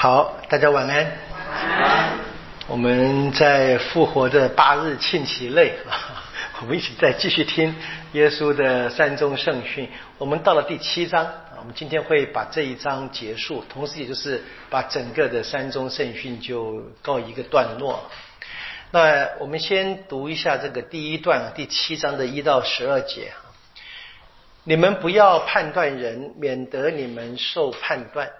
好，大家晚安。我们在复活的八日庆其类啊，我们一起再继续听耶稣的三宗圣训。我们到了第七章，我们今天会把这一章结束，同时也就是把整个的三宗圣训就告一个段落。那我们先读一下这个第一段，第七章的一到十二节你们不要判断人，免得你们受判断。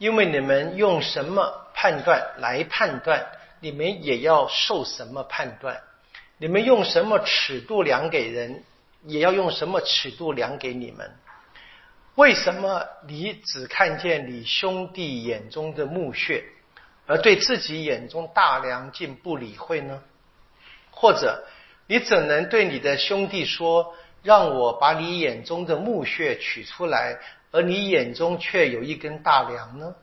因为你们用什么判断来判断，你们也要受什么判断；你们用什么尺度量给人，也要用什么尺度量给你们。为什么你只看见你兄弟眼中的木屑，而对自己眼中大梁竟不理会呢？或者，你怎能对你的兄弟说：“让我把你眼中的木屑取出来？”而你眼中却有一根大梁呢？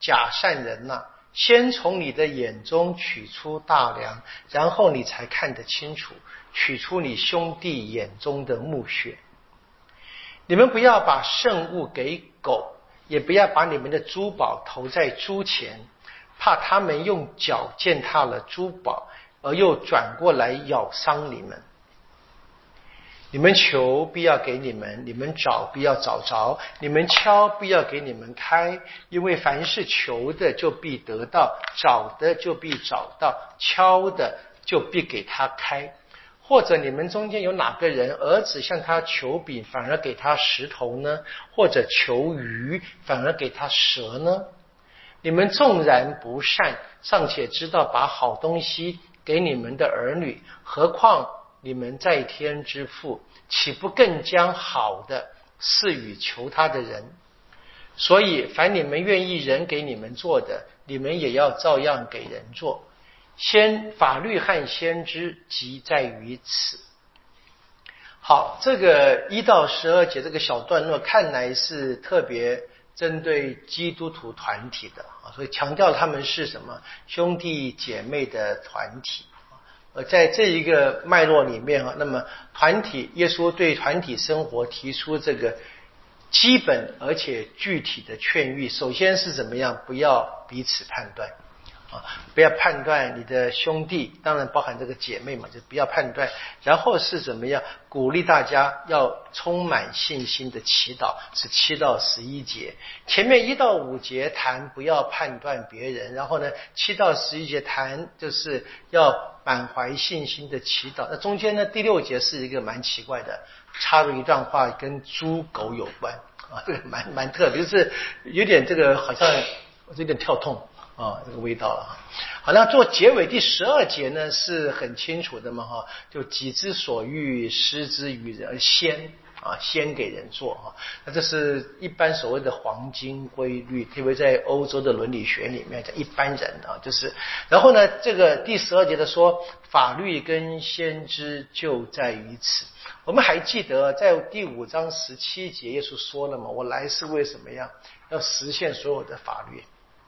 假善人呐，先从你的眼中取出大梁，然后你才看得清楚，取出你兄弟眼中的墓穴。你们不要把圣物给狗，也不要把你们的珠宝投在猪前，怕他们用脚践踏了珠宝，而又转过来咬伤你们。你们求必要给你们，你们找必要找着，你们敲必要给你们开，因为凡是求的就必得到，找的就必找到，敲的就必给他开。或者你们中间有哪个人儿子向他求饼，反而给他石头呢？或者求鱼，反而给他蛇呢？你们纵然不善，尚且知道把好东西给你们的儿女，何况？你们在天之父，岂不更将好的赐予求他的人？所以，凡你们愿意人给你们做的，你们也要照样给人做。先法律和先知即在于此。好，这个一到十二节这个小段落，看来是特别针对基督徒团体的啊，所以强调他们是什么兄弟姐妹的团体。呃，在这一个脉络里面啊，那么团体，耶稣对团体生活提出这个基本而且具体的劝喻，首先是怎么样？不要彼此判断。啊，不要判断你的兄弟，当然包含这个姐妹嘛，就不要判断。然后是怎么样鼓励大家要充满信心的祈祷，是七到十一节。前面一到五节谈不要判断别人，然后呢，七到十一节谈就是要满怀信心的祈祷。那中间呢，第六节是一个蛮奇怪的，插入一段话跟猪狗有关啊，这 个蛮蛮特别，就是有点这个好像我有点跳痛。啊，这个味道了。好，那做结尾第十二节呢，是很清楚的嘛，哈，就己之所欲，施之于人，先啊，先给人做哈。那这是一般所谓的黄金规律，特别在欧洲的伦理学里面，一般人啊，就是。然后呢，这个第十二节的说，法律跟先知就在于此。我们还记得在第五章十七节，耶稣说了嘛，我来是为什么呀？要实现所有的法律，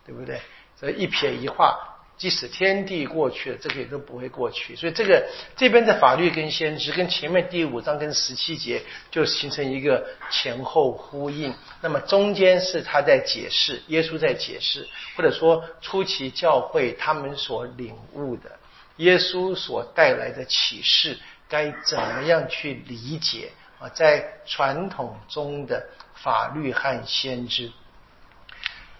对不对？这一撇一画，即使天地过去了，这个也都不会过去。所以这个这边的法律跟先知，跟前面第五章跟十七节就形成一个前后呼应。那么中间是他在解释，耶稣在解释，或者说初期教会他们所领悟的耶稣所带来的启示，该怎么样去理解啊？在传统中的法律和先知。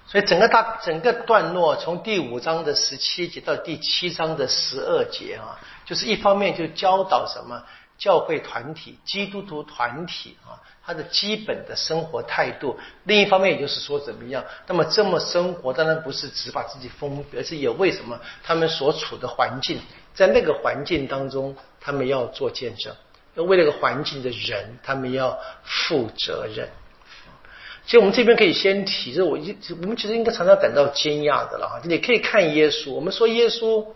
所以整个大整个段落，从第五章的十七节到第七章的十二节啊，就是一方面就教导什么？教会团体、基督徒团体啊，他的基本的生活态度；另一方面，也就是说怎么样，那么这么生活，当然不是只把自己封闭，而是也为什么？他们所处的环境，在那个环境当中，他们要做见证，要为那个环境的人，他们要负责任。其实我们这边可以先提，这我一我们其实应该常常感到惊讶的了哈。你可以看耶稣，我们说耶稣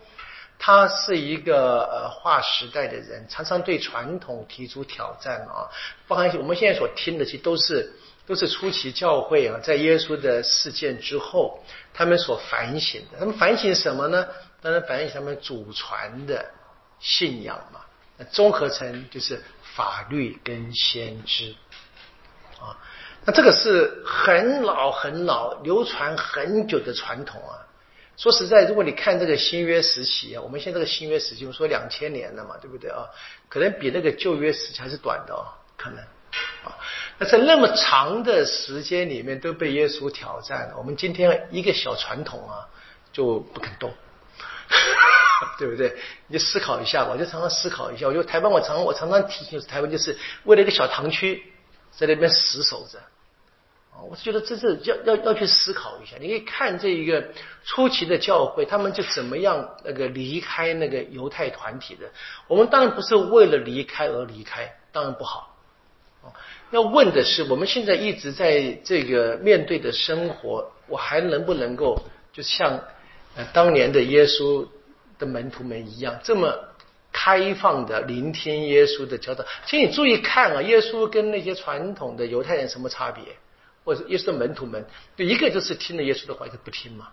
他是一个呃划时代的人，常常对传统提出挑战啊。包含我们现在所听的，其实都是都是初期教会啊，在耶稣的事件之后，他们所反省的。他们反省什么呢？当然反省他们祖传的信仰嘛。那综合成就是法律跟先知。那这个是很老很老、流传很久的传统啊。说实在，如果你看这个新约时期啊，我们现在这个新约时期，我们说两千年了嘛，对不对啊？可能比那个旧约时期还是短的哦，可能啊。那在那么长的时间里面都被耶稣挑战了，我们今天一个小传统啊就不肯动，对不对？你就思考一下吧，我就常常思考一下。我就台湾，我常我常常提醒台湾，就是为了一个小堂区在那边死守着。我是觉得这是要要要去思考一下。你可以看这一个初期的教会，他们就怎么样那个离开那个犹太团体的。我们当然不是为了离开而离开，当然不好。要问的是，我们现在一直在这个面对的生活，我还能不能够就像呃当年的耶稣的门徒们一样，这么开放的聆听耶稣的教导？请你注意看啊，耶稣跟那些传统的犹太人什么差别？或者耶稣的门徒们，就一个就是听了耶稣的话，一个不听嘛，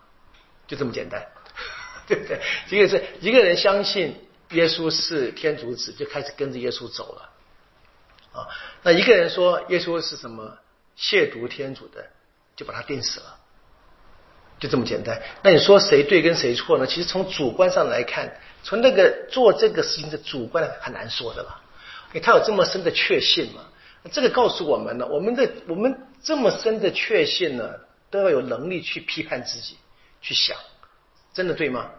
就这么简单，对不对？一个是一个人相信耶稣是天主子，就开始跟着耶稣走了，啊，那一个人说耶稣是什么亵渎天主的，就把他钉死了，就这么简单。那你说谁对跟谁错呢？其实从主观上来看，从那个做这个事情的主观很难说的吧？因为他有这么深的确信嘛。这个告诉我们呢，我们的我们这么深的确信呢，都要有能力去批判自己，去想，真的对吗？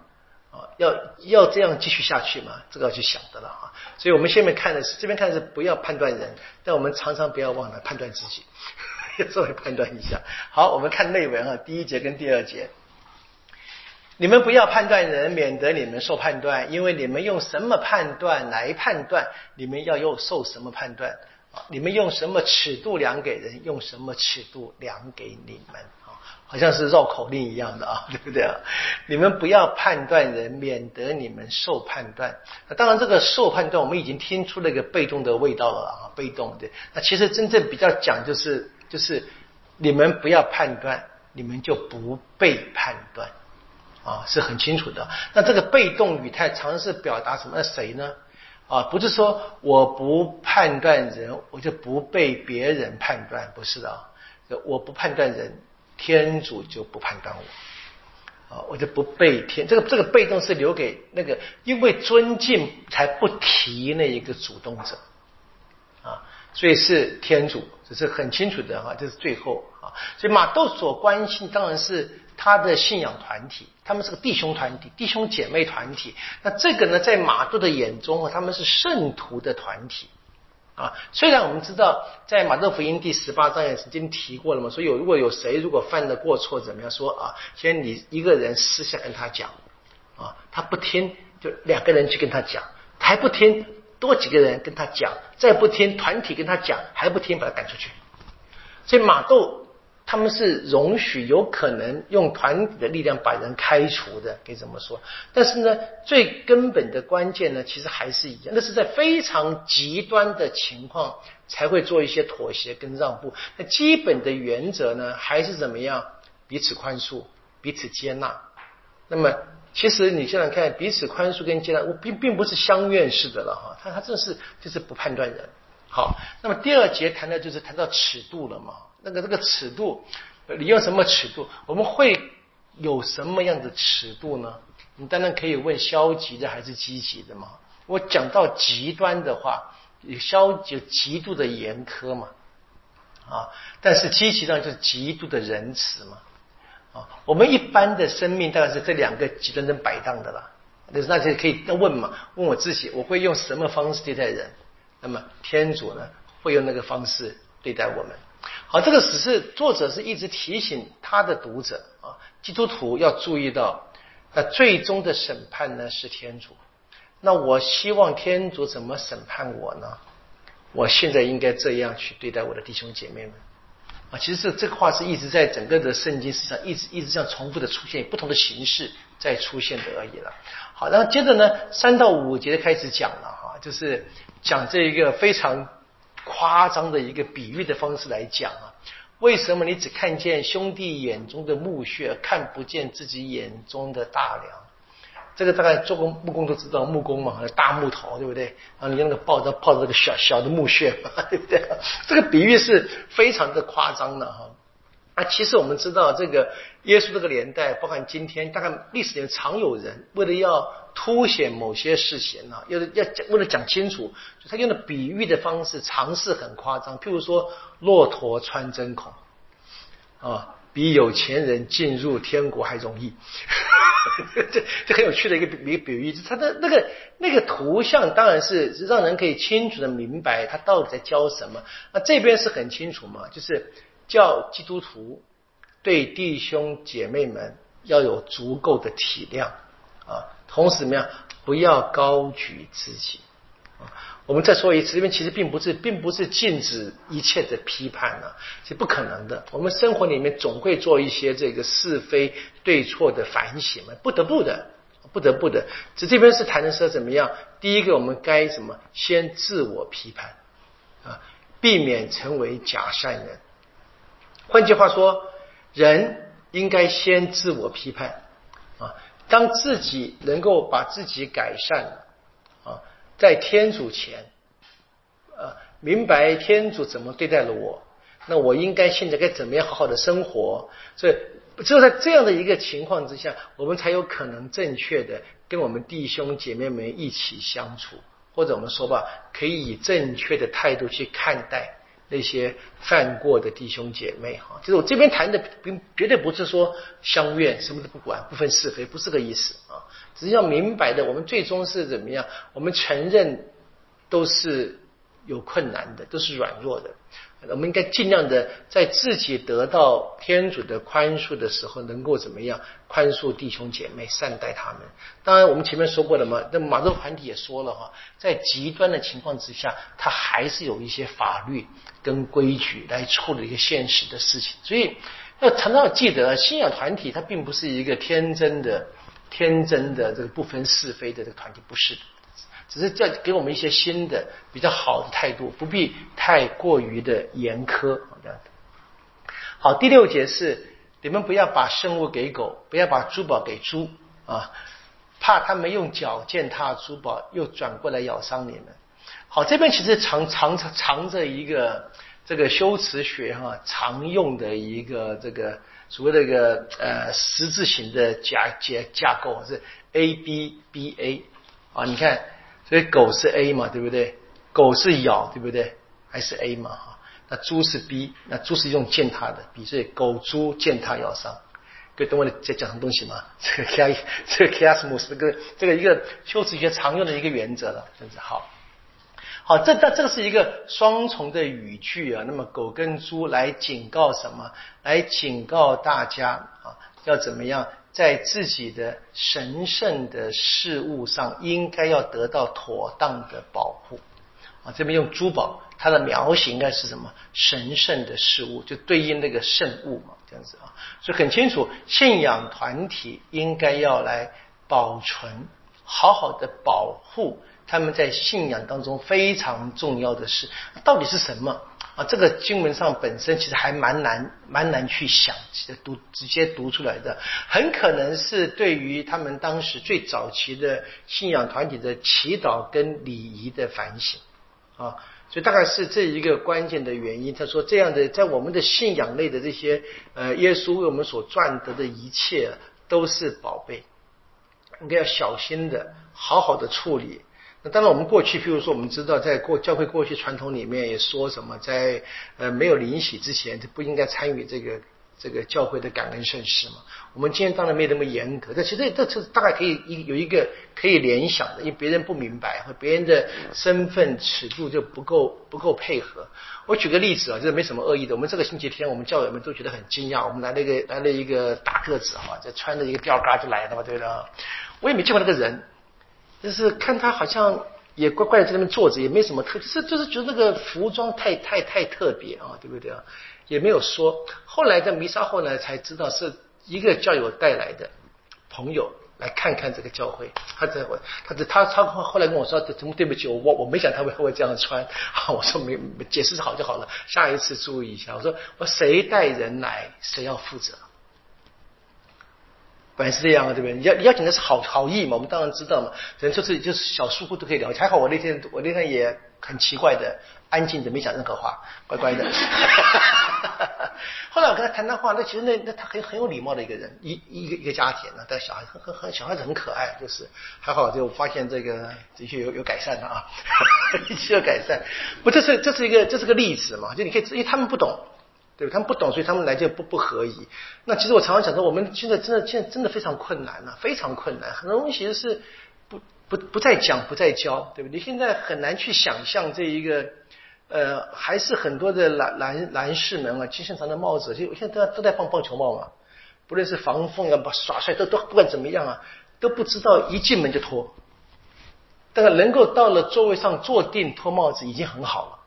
啊，要要这样继续下去吗？这个要去想的了啊。所以我们下面看的是这边看的是不要判断人，但我们常常不要忘了判断自己，要 稍微判断一下。好，我们看内文啊，第一节跟第二节，你们不要判断人，免得你们受判断，因为你们用什么判断来判断，你们要又受什么判断。你们用什么尺度量给人，用什么尺度量给你们啊？好像是绕口令一样的啊，对不对啊？你们不要判断人，免得你们受判断。那当然，这个受判断，我们已经听出那个被动的味道了啊，被动的。那其实真正比较讲，就是就是你们不要判断，你们就不被判断啊，是很清楚的。那这个被动语态，常是表达什么？那谁呢？啊，不是说我不判断人，我就不被别人判断，不是的啊。我不判断人，天主就不判断我，啊，我就不被天。这个这个被动是留给那个因为尊敬才不提那一个主动者，啊，所以是天主，这是很清楚的哈，这是最后啊。所以马窦所关心当然是。他的信仰团体，他们是个弟兄团体、弟兄姐妹团体。那这个呢，在马窦的眼中啊，他们是圣徒的团体啊。虽然我们知道，在马窦福音第十八章也曾经提过了嘛，说有如果有谁如果犯了过错，怎么样说啊？先你一个人私下跟他讲啊，他不听，就两个人去跟他讲，还不听，多几个人跟他讲，再不听，团体跟他讲，还不听，把他赶出去。所以马窦。他们是容许有可能用团体的力量把人开除的，可以这么说。但是呢，最根本的关键呢，其实还是一样，那是在非常极端的情况才会做一些妥协跟让步。那基本的原则呢，还是怎么样？彼此宽恕，彼此接纳。那么，其实你现在看，彼此宽恕跟接纳，我并并不是相怨式的了哈。他他这是就是不判断人。好，那么第二节谈的就是谈到尺度了嘛。那个这个尺度，你用什么尺度？我们会有什么样的尺度呢？你当然可以问消极的还是积极的嘛。我讲到极端的话，消极极度的严苛嘛，啊，但是积极上就是极度的仁慈嘛，啊，我们一般的生命大概是这两个极端中摆荡的啦。那那就可以问嘛，问我自己，我会用什么方式对待人？那么天主呢，会用那个方式对待我们。好，这个只是作者是一直提醒他的读者啊，基督徒要注意到，那最终的审判呢是天主。那我希望天主怎么审判我呢？我现在应该这样去对待我的弟兄姐妹们啊。其实这这个话是一直在整个的圣经史上一直一直这样重复的出现，不同的形式在出现的而已了。好，然后接着呢，三到五节开始讲了哈，就是讲这一个非常。夸张的一个比喻的方式来讲啊，为什么你只看见兄弟眼中的木屑，看不见自己眼中的大梁？这个大概做过木工都知道，木工嘛，大木头，对不对？啊你用那个抱着抱着这个小小的木屑，对不对？这个比喻是非常的夸张的哈。啊，其实我们知道，这个耶稣这个年代，包含今天，大概历史里常有人为了要凸显某些事情呢，要要讲为了讲清楚，他用的比喻的方式，尝试很夸张。譬如说，骆驼穿针孔，啊。比有钱人进入天国还容易，这这很有趣的一个比比喻。他的那个那个图像当然是让人可以清楚的明白他到底在教什么。那这边是很清楚嘛，就是叫基督徒对弟兄姐妹们要有足够的体谅啊，同时怎么样，不要高举自己啊。我们再说一次，这边其实并不是，并不是禁止一切的批判呢，是不可能的。我们生活里面总会做一些这个是非对错的反省嘛，不得不的，不得不的。这这边是谈的是怎么样？第一个，我们该什么？先自我批判啊，避免成为假善人。换句话说，人应该先自我批判啊，当自己能够把自己改善了。在天主前，呃，明白天主怎么对待了我，那我应该现在该怎么样好好的生活？所以只有在这样的一个情况之下，我们才有可能正确的跟我们弟兄姐妹们一起相处，或者我们说吧，可以以正确的态度去看待那些犯过的弟兄姐妹。哈，就是我这边谈的，并绝对不是说相怨，什么都不管，不分是非，不是个意思啊。只是要明白的，我们最终是怎么样？我们承认都是有困难的，都是软弱的。我们应该尽量的在自己得到天主的宽恕的时候，能够怎么样宽恕弟兄姐妹，善待他们。当然，我们前面说过了嘛，那马州团体也说了哈，在极端的情况之下，他还是有一些法律跟规矩来处理一个现实的事情。所以要常常记得，信仰团体它并不是一个天真的。天真的这个不分是非的这个团体不是的，只是在给我们一些新的比较好的态度，不必太过于的严苛这样的。好，第六节是你们不要把圣物给狗，不要把珠宝给猪啊，怕他们用脚践踏珠宝，又转过来咬伤你们。好，这边其实藏藏藏着一个这个修辞学哈常用的一个这个。所谓这个呃十字形的架架架构是 A B B A 啊，你看，所以狗是 A 嘛，对不对？狗是咬，对不对？还是 A 嘛哈？那猪是 B，那猪是用践踏的，B 所以狗猪践踏咬伤。各位懂我在讲什么东西吗？这个 K 这个 K S M 是个这个一个修辞学常用的一个原则了，真是好。好，这这这个是一个双重的语句啊。那么狗跟猪来警告什么？来警告大家啊，要怎么样在自己的神圣的事物上，应该要得到妥当的保护啊。这边用珠宝，它的描写应该是什么？神圣的事物，就对应那个圣物嘛，这样子啊。所以很清楚，信仰团体应该要来保存，好好的保护。他们在信仰当中非常重要的事，到底是什么啊？这个经文上本身其实还蛮难，蛮难去想，读直接读出来的，很可能是对于他们当时最早期的信仰团体的祈祷跟礼仪的反省啊，所以大概是这一个关键的原因。他说，这样的在我们的信仰类的这些呃，耶稣为我们所赚得的一切都是宝贝，应该要小心的，好好的处理。当然，我们过去，譬如说，我们知道，在过教会过去传统里面也说什么，在呃没有灵洗之前，就不应该参与这个这个教会的感恩盛事嘛。我们今天当然没那么严格，但其实这这大概可以一有一个可以联想的，因为别人不明白，或别人的身份尺度就不够不够配合。我举个例子啊，这没什么恶意的。我们这个星期天，我们教友们都觉得很惊讶，我们来了一个来了一个大个子啊，就穿着一个吊嘎就来了嘛，对不对？我也没见过那个人。就是看他好像也乖乖的在那边坐着，也没什么特，是就是觉得那个服装太太太特别啊，对不对啊？也没有说。后来在弥撒后呢，才知道是一个教友带来的朋友来看看这个教会。他在我，他这他他后来跟我说，怎么对不起我，我我没想他会会这样穿。我说没解释好就好了，下一次注意一下。我说我谁带人来，谁要负责。本来是这样啊，对不对？你要邀请的是好好意嘛，我们当然知道嘛。人就是就是小疏忽都可以了解。还好我那天我那天也很奇怪的安静的没讲任何话，乖乖的。后来我跟他谈谈话，那其实那那他很很有礼貌的一个人，一一个一个家庭呢，但小孩很很很小孩子很可爱，就是还好就发现这个的确有有改善了啊，的确有改善。不，这是这是一个这是个例子嘛，就你可以，因为他们不懂。对他们不懂，所以他们来就不不合宜。那其实我常常讲说，我们现在真的现在真的非常困难啊，非常困难。很多东西是不不不再讲，不再教，对不对？你现在很难去想象这一个呃，还是很多的男男男士们啊，金线长的帽子，就现在都都在放棒球帽嘛，不论是防风啊，把耍帅都都不管怎么样啊，都不知道一进门就脱。但是能够到了座位上坐定脱帽子已经很好了。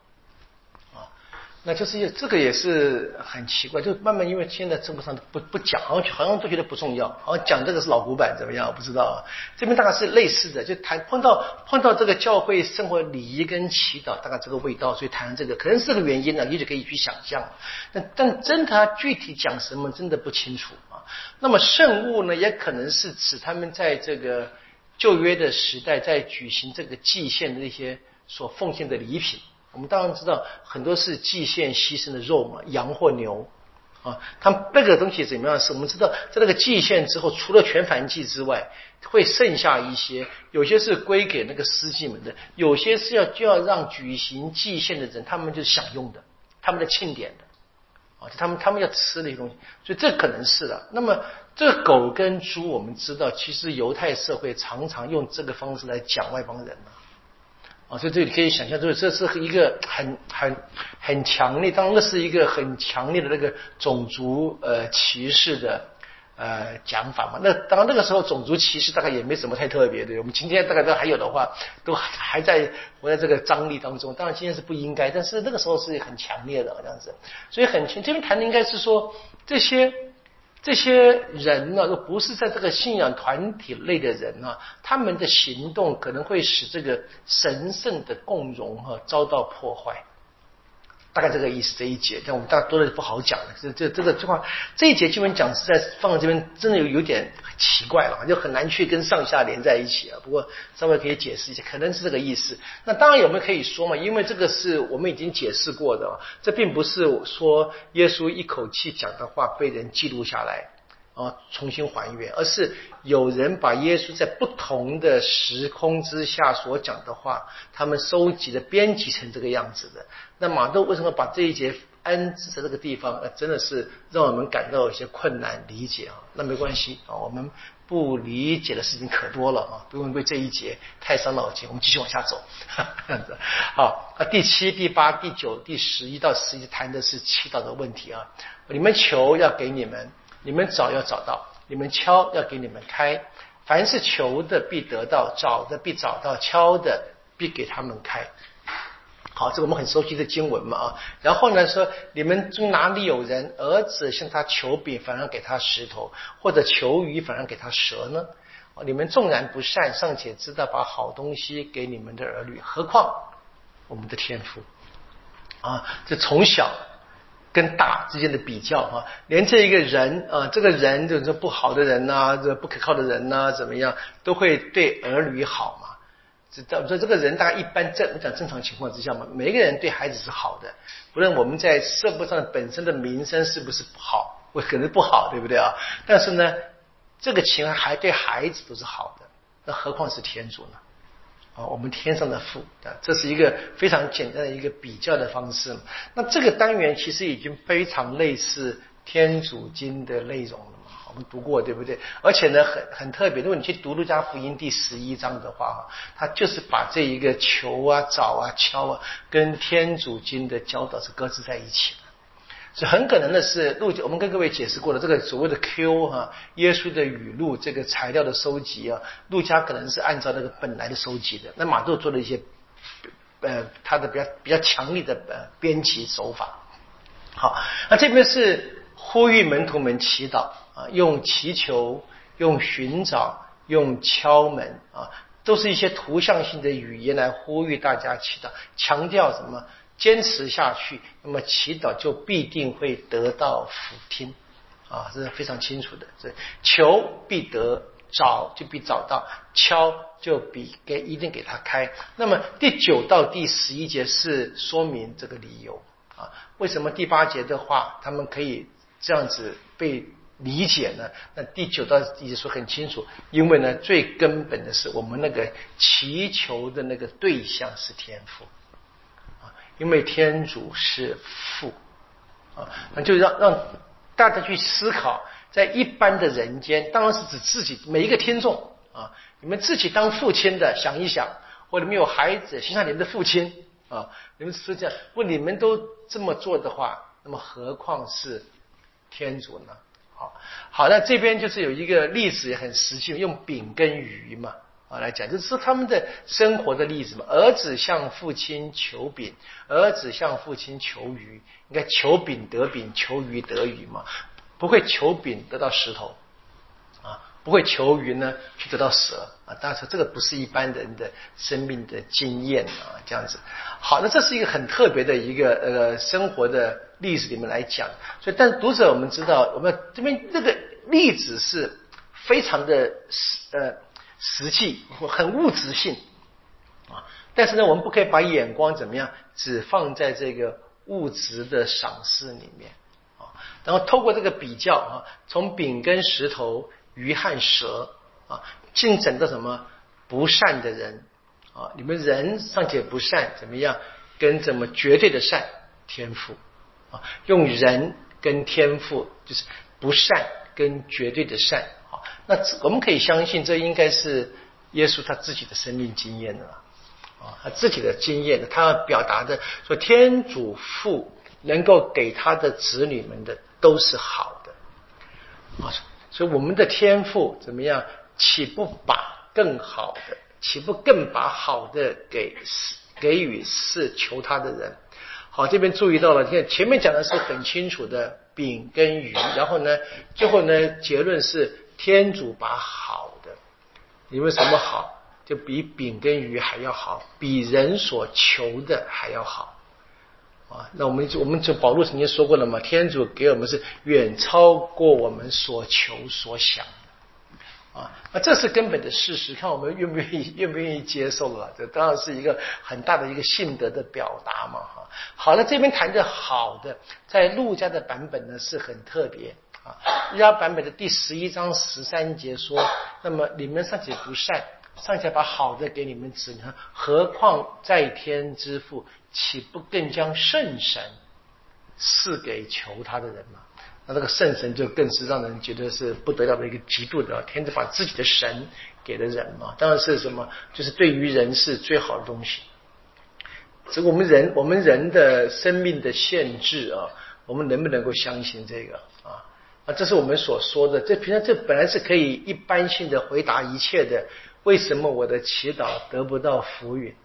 那就是这个也是很奇怪，就慢慢因为现在政府上不不讲，好像好像都觉得不重要，好像讲这个是老古板怎么样？不知道啊。这边大概是类似的，就谈碰到碰到这个教会生活礼仪跟祈祷，大概这个味道，所以谈这个可能是这个原因呢，你就可以去想象。但但真他具体讲什么，真的不清楚啊。那么圣物呢，也可能是指他们在这个旧约的时代，在举行这个祭献的那些所奉献的礼品。我们当然知道很多是祭献牺牲的肉嘛，羊或牛啊，他们那个东西怎么样？是我们知道在那个祭献之后，除了全燔祭之外，会剩下一些，有些是归给那个司祭们的，有些是要就要让举行祭献的人他们就享用的，他们的庆典的啊，他们他们要吃那些东西，所以这可能是的。那么这狗跟猪，我们知道其实犹太社会常常用这个方式来讲外邦人嘛。所以这里可以想象，就是这是一个很很很强烈，当然那是一个很强烈的那个种族呃歧视的呃讲法嘛。那当然那个时候种族歧视大概也没什么太特别的，我们今天大概都还有的话，都还在活在这个张力当中。当然今天是不应该，但是那个时候是很强烈的这样子。所以很，这边谈的应该是说这些。这些人呢，都不是在这个信仰团体内的人呢，他们的行动可能会使这个神圣的共荣哈遭到破坏。大概这个意思这一节，但我们大多的不好讲。这这这个这话这一节基本讲实在放在这边，真的有有点奇怪了，就很难去跟上下连在一起啊。不过稍微可以解释一下，可能是这个意思。那当然有没有可以说嘛？因为这个是我们已经解释过的，这并不是说耶稣一口气讲的话被人记录下来。啊，重新还原，而是有人把耶稣在不同的时空之下所讲的话，他们收集的编辑成这个样子的。那马窦为什么把这一节安置在这个地方？呃，真的是让我们感到有些困难理解啊。那没关系啊，我们不理解的事情可多了啊，不用为这一节太伤脑筋。我们继续往下走，这样子。好，那第七、第八、第九、第十一到十一谈的是祈祷的问题啊。你们求要给你们。你们找要找到，你们敲要给你们开。凡是求的必得到，找的必找到，敲的必给他们开。好，这我们很熟悉的经文嘛啊。然后呢说，你们中哪里有人儿子向他求饼，反而给他石头；或者求鱼，反而给他蛇呢？你们纵然不善，尚且知道把好东西给你们的儿女，何况我们的天赋啊？这从小。跟大之间的比较啊，连这一个人啊，这个人就是说不好的人呐，这不可靠的人呐，怎么样都会对儿女好嘛？这这这个人大概一般正我讲正常情况之下嘛，每一个人对孩子是好的，不论我们在社会上本身的名声是不是不好，或可能不好，对不对啊？但是呢，这个情还对孩子都是好的，那何况是天主呢？啊，我们天上的父啊，这是一个非常简单的一个比较的方式。那这个单元其实已经非常类似天主经的内容了嘛，我们读过对不对？而且呢，很很特别，如果你去读路加福音第十一章的话，哈，它就是把这一个求啊、找啊、敲啊，跟天主经的教导是搁置在一起的。所以很可能的是，路我们跟各位解释过了，这个所谓的 Q 哈，耶稣的语录这个材料的收集啊，路加可能是按照那个本来的收集的，那马窦做了一些呃他的比较比较强烈的呃编辑手法。好，那这边是呼吁门徒们祈祷啊，用祈求、用寻找、用敲门啊，都是一些图像性的语言来呼吁大家祈祷，强调什么？坚持下去，那么祈祷就必定会得到福听啊，这是非常清楚的。这求必得，找就必找到，敲就必给一定给他开。那么第九到第十一节是说明这个理由啊，为什么第八节的话他们可以这样子被理解呢？那第九到第十说很清楚，因为呢最根本的是我们那个祈求的那个对象是天父啊，因为天主是父啊，那就让让。大家去思考，在一般的人间，当然是指自己每一个听众啊，你们自己当父亲的想一想，或者你们有孩子，想想你们的父亲啊，你们是这样，问，你们都这么做的话，那么何况是天主呢？好，好，那这边就是有一个例子也很实际，用饼跟鱼嘛。啊，来讲，就是他们的生活的例子嘛。儿子向父亲求饼，儿子向父亲求鱼。应该求饼得饼，求鱼得鱼嘛。不会求饼得到石头，啊，不会求鱼呢去得到蛇啊。当然，这个不是一般人的生命的经验啊。这样子，好，那这是一个很特别的一个呃生活的例子里面来讲。所以，但读者我们知道，我们这边这个例子是非常的呃。实际很物质性啊，但是呢，我们不可以把眼光怎么样，只放在这个物质的赏识里面啊。然后透过这个比较啊，从饼跟石头、鱼和蛇啊，进展到什么不善的人啊？你们人尚且不善，怎么样？跟怎么绝对的善天赋啊？用人跟天赋，就是不善跟绝对的善。那我们可以相信，这应该是耶稣他自己的生命经验了啊，他自己的经验，他要表达的说，天主父能够给他的子女们的都是好的啊，所以我们的天赋怎么样？岂不把更好的，岂不更把好的给给予是求他的人？好，这边注意到了，你看前面讲的是很清楚的饼跟鱼，然后呢，最后呢结论是。天主把好的，你为什么好，就比饼跟鱼还要好，比人所求的还要好啊！那我们就我们就保罗曾经说过了嘛，天主给我们是远超过我们所求所想啊！那这是根本的事实，看我们愿不愿意 愿不愿意接受了，这当然是一个很大的一个信德的表达嘛哈！好了，这边谈的好的，在陆家的版本呢是很特别。啊，亚版本的第十一章十三节说：“那么你们尚且不善，尚且把好的给你们子女，何况在天之父，岂不更将圣神赐给求他的人吗？那这个圣神就更是让人觉得是不得了的一个极度的天子把自己的神给了人嘛？当然是什么，就是对于人是最好的东西。这我们人，我们人的生命的限制啊，我们能不能够相信这个啊？”，这是我们所说的。这平常这本来是可以一般性的回答一切的。为什么我的祈祷得不到福允？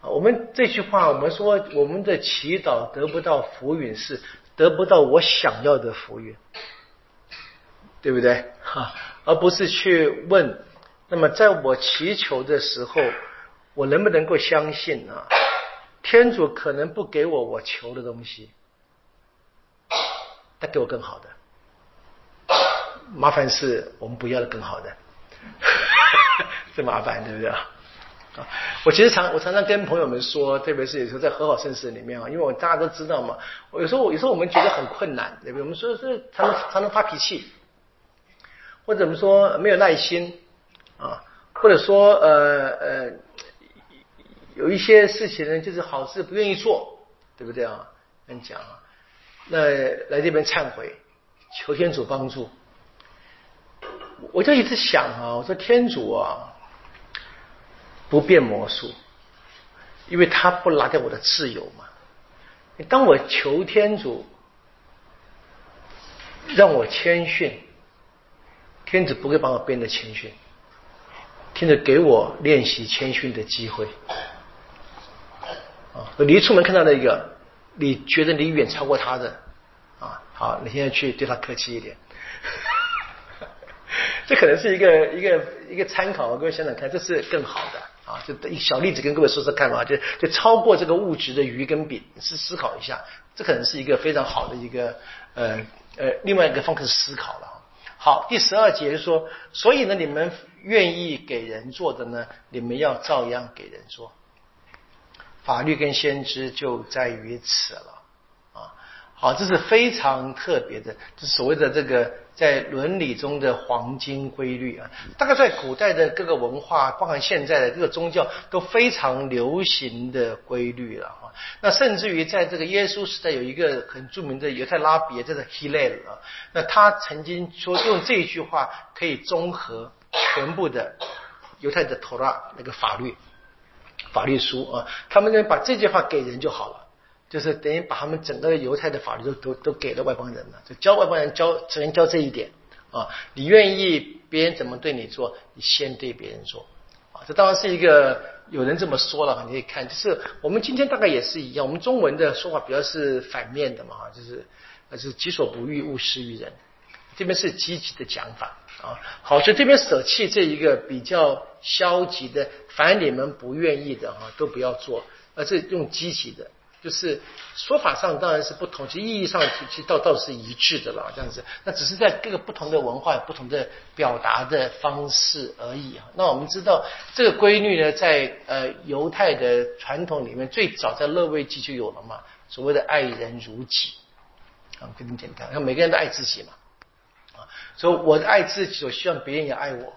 啊，我们这句话，我们说我们的祈祷得不到福允，是得不到我想要的福允，对不对？哈，而不是去问。那么，在我祈求的时候，我能不能够相信啊？天主可能不给我我求的东西，他给我更好的。麻烦是我们不要的更好的，这麻烦对不对啊？啊，我其实常我常常跟朋友们说，特别是有时候在和好圣事里面啊，因为我大家都知道嘛，我有时候有时候我们觉得很困难，对不对？我们说是常常常常发脾气，或者我们说没有耐心啊，或者说呃呃有一些事情呢，就是好事不愿意做，对不对啊？跟你讲啊，那来这边忏悔，求天主帮助。我就一直想啊，我说天主啊，不变魔术，因为他不拿掉我的自由嘛。当我求天主让我谦逊，天主不会把我变得谦逊，天主给我练习谦逊的机会。啊，你一出门看到那个，你觉得你远超过他的啊，好，你现在去对他客气一点。这可能是一个一个一个参考，各位想想看，这是更好的啊！就一小例子跟各位说说看嘛，就就超过这个物质的鱼跟饼，是思考一下，这可能是一个非常好的一个呃呃另外一个方式思考了。好，第十二节说，所以呢，你们愿意给人做的呢，你们要照样给人做。法律跟先知就在于此了。好，这是非常特别的，就所谓的这个。在伦理中的黄金规律啊，大概在古代的各个文化，包含现在的各个宗教都非常流行的规律了哈。那甚至于在这个耶稣时代，有一个很著名的犹太拉比，叫做 Hillel 啊。那他曾经说，用这一句话可以综合全部的犹太的 Torah 那个法律法律书啊。他们呢，把这句话给人就好了。就是等于把他们整个犹太的法律都都都给了外邦人了，就教外邦人教只能教这一点啊。你愿意别人怎么对你做，你先对别人做啊。这当然是一个有人这么说了，你可以看，就是我们今天大概也是一样，我们中文的说法比较是反面的嘛，就是就是己所不欲，勿施于人。这边是积极的讲法啊。好，所以这边舍弃这一个比较消极的，凡你们不愿意的哈，都不要做，而是用积极的。就是说法上当然是不同，其实意义上其实倒倒是一致的啦，这样子。那只是在各个不同的文化、不同的表达的方式而已啊。那我们知道这个规律呢，在呃犹太的传统里面，最早在勒位记就有了嘛，所谓的爱人如己啊，非常简单。那每个人都爱自己嘛，啊，所以我爱自己，我希望别人也爱我，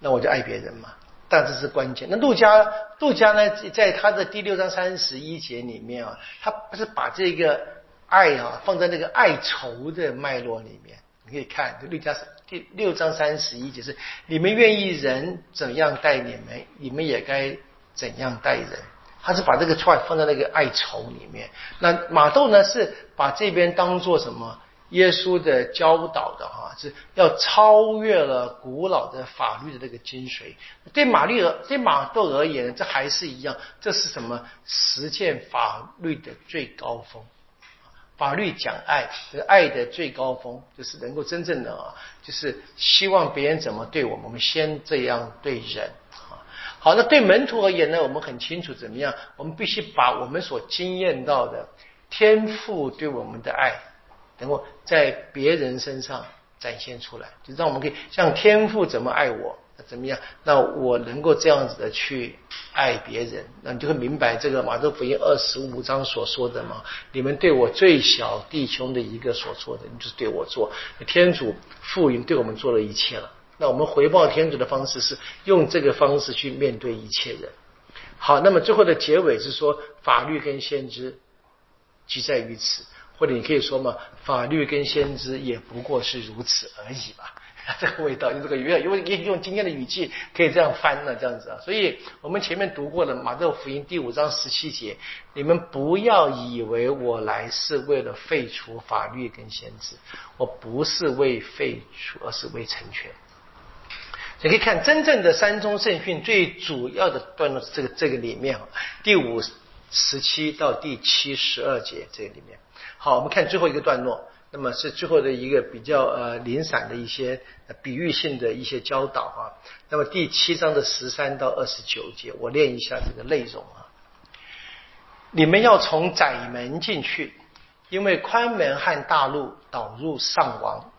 那我就爱别人嘛。但这是关键。那陆家，陆家呢，在他的第六章三十一节里面啊，他不是把这个爱啊放在那个爱仇的脉络里面。你可以看，陆家第六章三十一节是：你们愿意人怎样待你们，你们也该怎样待人。他是把这个串放在那个爱仇里面。那马窦呢，是把这边当做什么？耶稣的教导的哈是要超越了古老的法律的那个精髓。对马律而对马窦而言，这还是一样，这是什么？实践法律的最高峰。法律讲爱，这个爱的最高峰就是能够真正的啊，就是希望别人怎么对我们，我们先这样对人啊。好，那对门徒而言呢，我们很清楚怎么样？我们必须把我们所经验到的天赋对我们的爱。能够在别人身上展现出来，就让我们可以像天父怎么爱我，怎么样？那我能够这样子的去爱别人，那你就会明白这个马太福音二十五章所说的嘛。你们对我最小弟兄的一个所做的，你就是对我做。天主父已经对我们做了一切了，那我们回报天主的方式是用这个方式去面对一切人。好，那么最后的结尾是说，法律跟先知即在于此。或者你可以说嘛，法律跟先知也不过是如此而已吧。这个味道，用这个语，用用用今天的语气可以这样翻了，这样子啊。所以我们前面读过了马窦福音第五章十七节，你们不要以为我来是为了废除法律跟先知，我不是为废除，而是为成全。你可以看真正的三宗圣训最主要的段落这个这个里面啊，第五十七到第七十二节这里面。好，我们看最后一个段落，那么是最后的一个比较呃零散的一些比喻性的一些教导啊。那么第七章的十三到二十九节，我念一下这个内容啊。你们要从窄门进去，因为宽门和大路导入上王，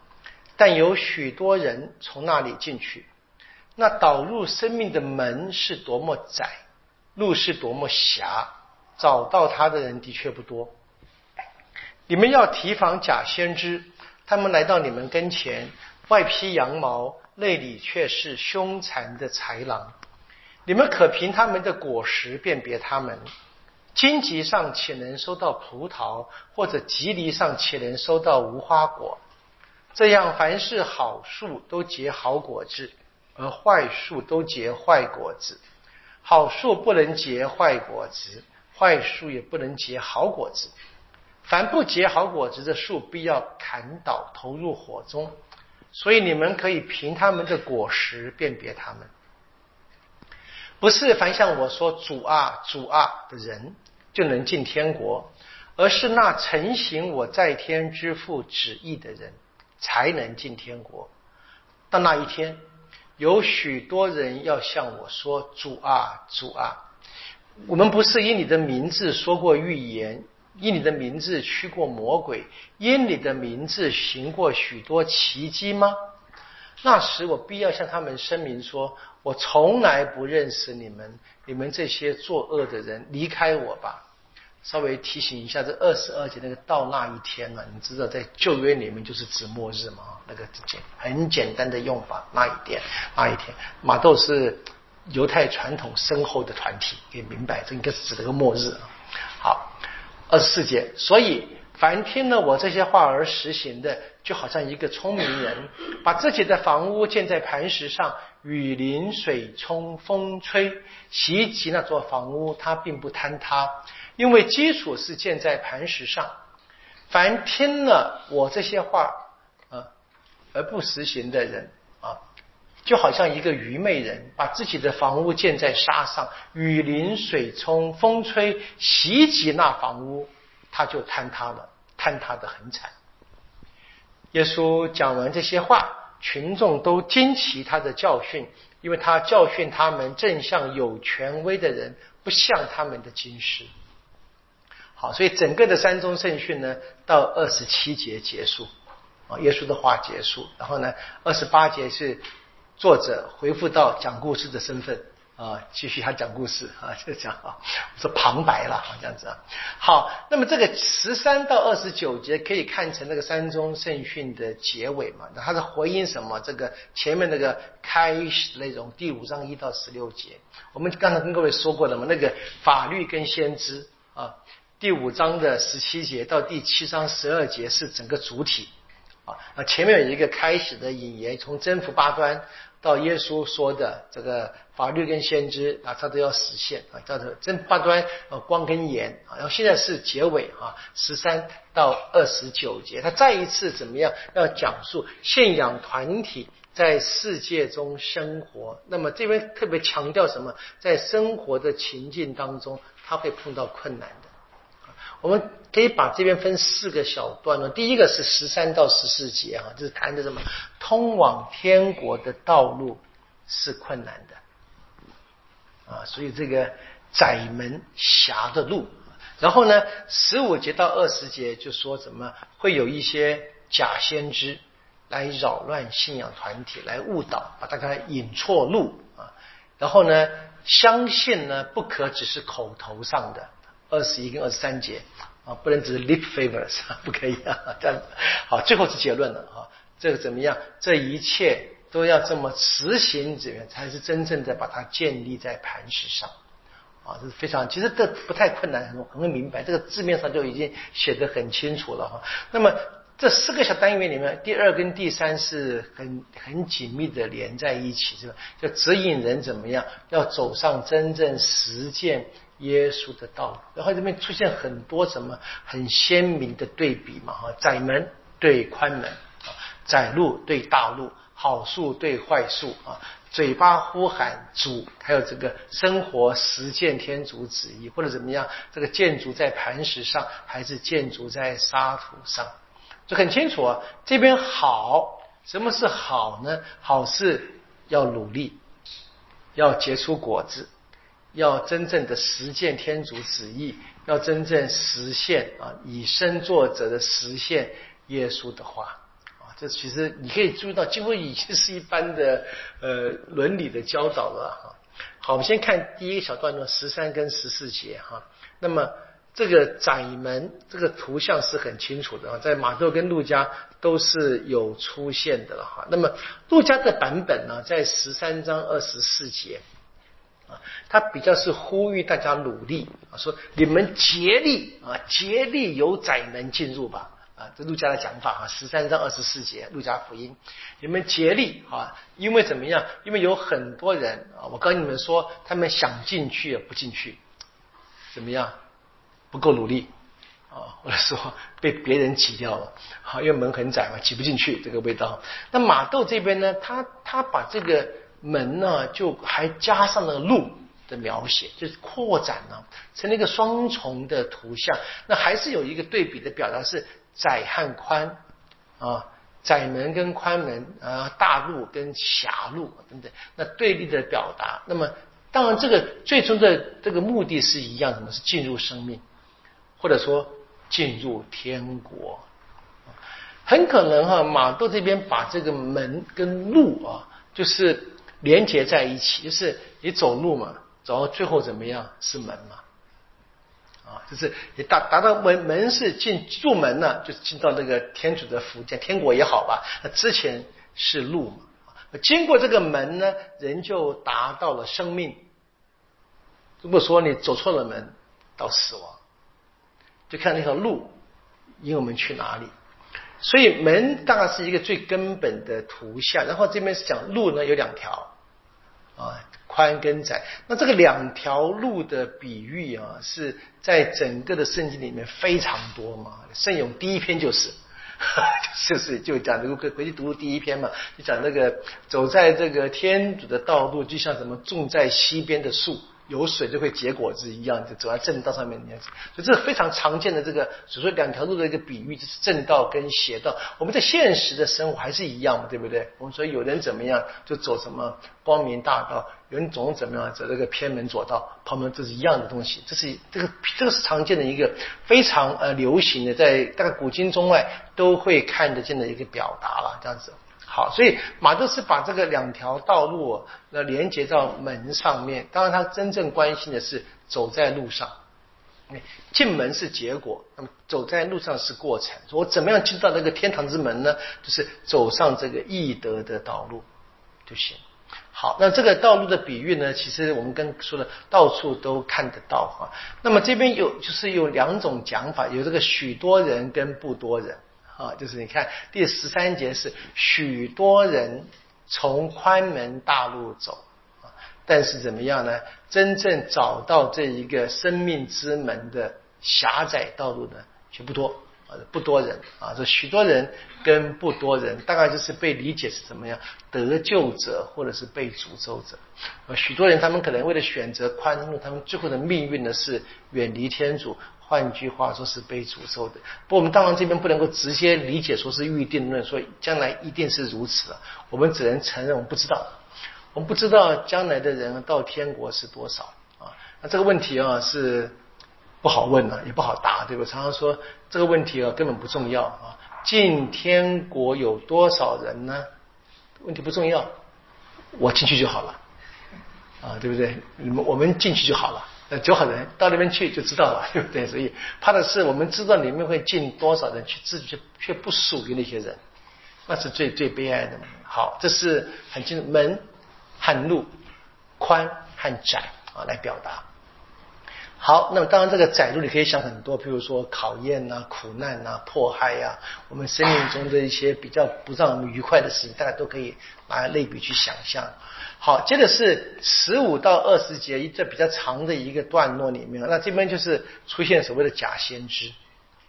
但有许多人从那里进去。那导入生命的门是多么窄，路是多么狭，找到他的人的确不多。你们要提防假先知，他们来到你们跟前，外披羊毛，内里却是凶残的豺狼。你们可凭他们的果实辨别他们。荆棘上且能收到葡萄，或者棘藜上且能收到无花果。这样，凡是好树都结好果子，而坏树都结坏果子。好树不能结坏果子，坏树也不能结好果子。凡不结好果子的树，必要砍倒，投入火中。所以你们可以凭他们的果实辨别他们。不是凡像我说主啊主啊的人就能进天国，而是那成行我在天之父旨意的人才能进天国。到那一天，有许多人要向我说主啊主啊，我们不是以你的名字说过预言。因你的名字驱过魔鬼，因你的名字行过许多奇迹吗？那时我必要向他们声明说：我从来不认识你们，你们这些作恶的人，离开我吧。稍微提醒一下，这二十二节那个到那一天呢？你知道在旧约里面就是指末日嘛？那个简很简单的用法，那一天那一天，马豆是犹太传统深厚的团体，也明白这应该是指这个末日。好，二十四节，所以凡听了我这些话而实行的，就好像一个聪明人，把自己的房屋建在磐石上，雨淋水冲风吹，袭击那座房屋，它并不坍塌。因为基础是建在磐石上，凡听了我这些话啊而不实行的人啊，就好像一个愚昧人把自己的房屋建在沙上，雨淋、水冲、风吹，袭击那房屋，他就坍塌了，坍塌的很惨。耶稣讲完这些话，群众都惊奇他的教训，因为他教训他们正像有权威的人，不像他们的经师。好，所以整个的三宗圣训呢，到二十七节结束，啊，耶稣的话结束，然后呢，二十八节是作者回复到讲故事的身份，啊，继续他讲故事，啊，就讲啊，我说旁白了，这样子啊。好，那么这个十三到二十九节可以看成那个三宗圣训的结尾嘛？它的回应什么？这个前面那个开始内容，第五章一到十六节，我们刚才跟各位说过了嘛？那个法律跟先知啊。第五章的十七节到第七章十二节是整个主体啊，那前面有一个开始的引言，从征服八端到耶稣说的这个法律跟先知啊，它都要实现啊，叫做征服八端啊光跟盐啊，然后现在是结尾啊，十三到二十九节，他再一次怎么样要讲述信仰团体在世界中生活，那么这边特别强调什么，在生活的情境当中，他会碰到困难的。我们可以把这边分四个小段落。第一个是十三到十四节哈，就是谈的什么？通往天国的道路是困难的啊，所以这个窄门狭的路。然后呢，十五节到二十节就说什么？会有一些假先知来扰乱信仰团体，来误导，把大家引错路啊。然后呢，相信呢不可只是口头上的。二十一跟二十三节啊，不能只是 lip favors，不可以啊，这样好，最后是结论了啊，这个怎么样？这一切都要这么实行，怎样才是真正的把它建立在磐石上啊？这是非常，其实这不太困难，很很明白，这个字面上就已经写得很清楚了哈。那么这四个小单元里面，第二跟第三是很很紧密的连在一起，是吧？就指引人怎么样要走上真正实践。耶稣的道路，然后这边出现很多什么很鲜明的对比嘛？哈，窄门对宽门，窄路对大路，好树对坏树，啊，嘴巴呼喊主，还有这个生活实践天主旨意，或者怎么样？这个建筑在磐石上，还是建筑在沙土上？就很清楚啊。这边好，什么是好呢？好是要努力，要结出果子。要真正的实践天主旨意，要真正实现啊，以身作则的实现耶稣的话啊，这其实你可以注意到，几乎已经是一般的呃伦理的教导了哈。好，我们先看第一个小段落十三跟十四节哈。那么这个窄门这个图像是很清楚的啊，在马窦跟路加都是有出现的了哈。那么路加的版本呢，在十三章二十四节。啊，他比较是呼吁大家努力啊，说你们竭力啊，竭力有窄门进入吧啊，这陆家的讲法啊，十三章二十四节，陆家福音，你们竭力啊，因为怎么样？因为有很多人啊，我跟你们说，他们想进去也不进去，怎么样？不够努力啊，或者说 被别人挤掉了，好，因为门很窄嘛，挤不进去这个味道。那马窦这边呢，他他把这个。门呢，就还加上了路的描写，就是扩展了，成了一个双重的图像。那还是有一个对比的表达，是窄和宽啊，窄门跟宽门啊，大路跟狭路等等，那对立的表达。那么，当然这个最终的这个目的是一样，什么是进入生命，或者说进入天国。很可能哈，马窦这边把这个门跟路啊，就是连接在一起，就是你走路嘛，走到最后怎么样是门嘛，啊，就是你达达到门门是进入门呢，就是进到那个天主的福建天国也好吧，那之前是路嘛，经过这个门呢，人就达到了生命。如果说你走错了门，到死亡，就看那条路引我们去哪里。所以门大概是一个最根本的图像，然后这边是讲路呢有两条，啊宽跟窄。那这个两条路的比喻啊，是在整个的圣经里面非常多嘛。圣咏第一篇就是，就是就讲这个回回去读第一篇嘛，就讲那个走在这个天主的道路，就像什么种在西边的树。有水就会结果子一样，就走在正道上面。所以这是非常常见的这个，所以说两条路的一个比喻，就是正道跟邪道。我们在现实的生活还是一样嘛，对不对？我们说有人怎么样就走什么光明大道，有人总怎么样走这个偏门左道，旁边这是一样的东西。这是这个这个是常见的一个非常呃流行的，在大概古今中外都会看得见的一个表达了，这样子。好，所以马窦是把这个两条道路那连接到门上面。当然，他真正关心的是走在路上。进门是结果，那么走在路上是过程。我怎么样进到那个天堂之门呢？就是走上这个义德的道路就行。好，那这个道路的比喻呢，其实我们跟说的到处都看得到哈。那么这边有就是有两种讲法，有这个许多人跟不多人。啊，就是你看第十三节是许多人从宽门大路走啊，但是怎么样呢？真正找到这一个生命之门的狭窄道路呢，却不多啊，不多人啊。这许多人跟不多人，大概就是被理解是怎么样得救者或者是被诅咒者。许多人他们可能为了选择宽路，他们最后的命运呢是远离天主。换句话说，是被诅咒的。不过，我们当然这边不能够直接理解说是预定论，说将来一定是如此了。我们只能承认我们不知道，我们不知道将来的人到天国是多少啊。那这个问题啊是不好问了，也不好答，对吧？常常说这个问题啊根本不重要啊。进天国有多少人呢？问题不重要，我进去就好了啊，对不对？你们我们进去就好了。呃，九好人到那边去就知道了，对 不对？所以怕的是我们知道里面会进多少人，去自己却却不属于那些人，那是最最悲哀的。好，这是很清楚门和路宽和窄啊来表达。好，那么当然这个窄路你可以想很多，比如说考验呐、苦难呐、迫害呀，我们生命中的一些比较不让我们愉快的事情，大家都可以拿类比去想象。好，接着是十五到二十节一这比较长的一个段落里面，那这边就是出现所谓的假先知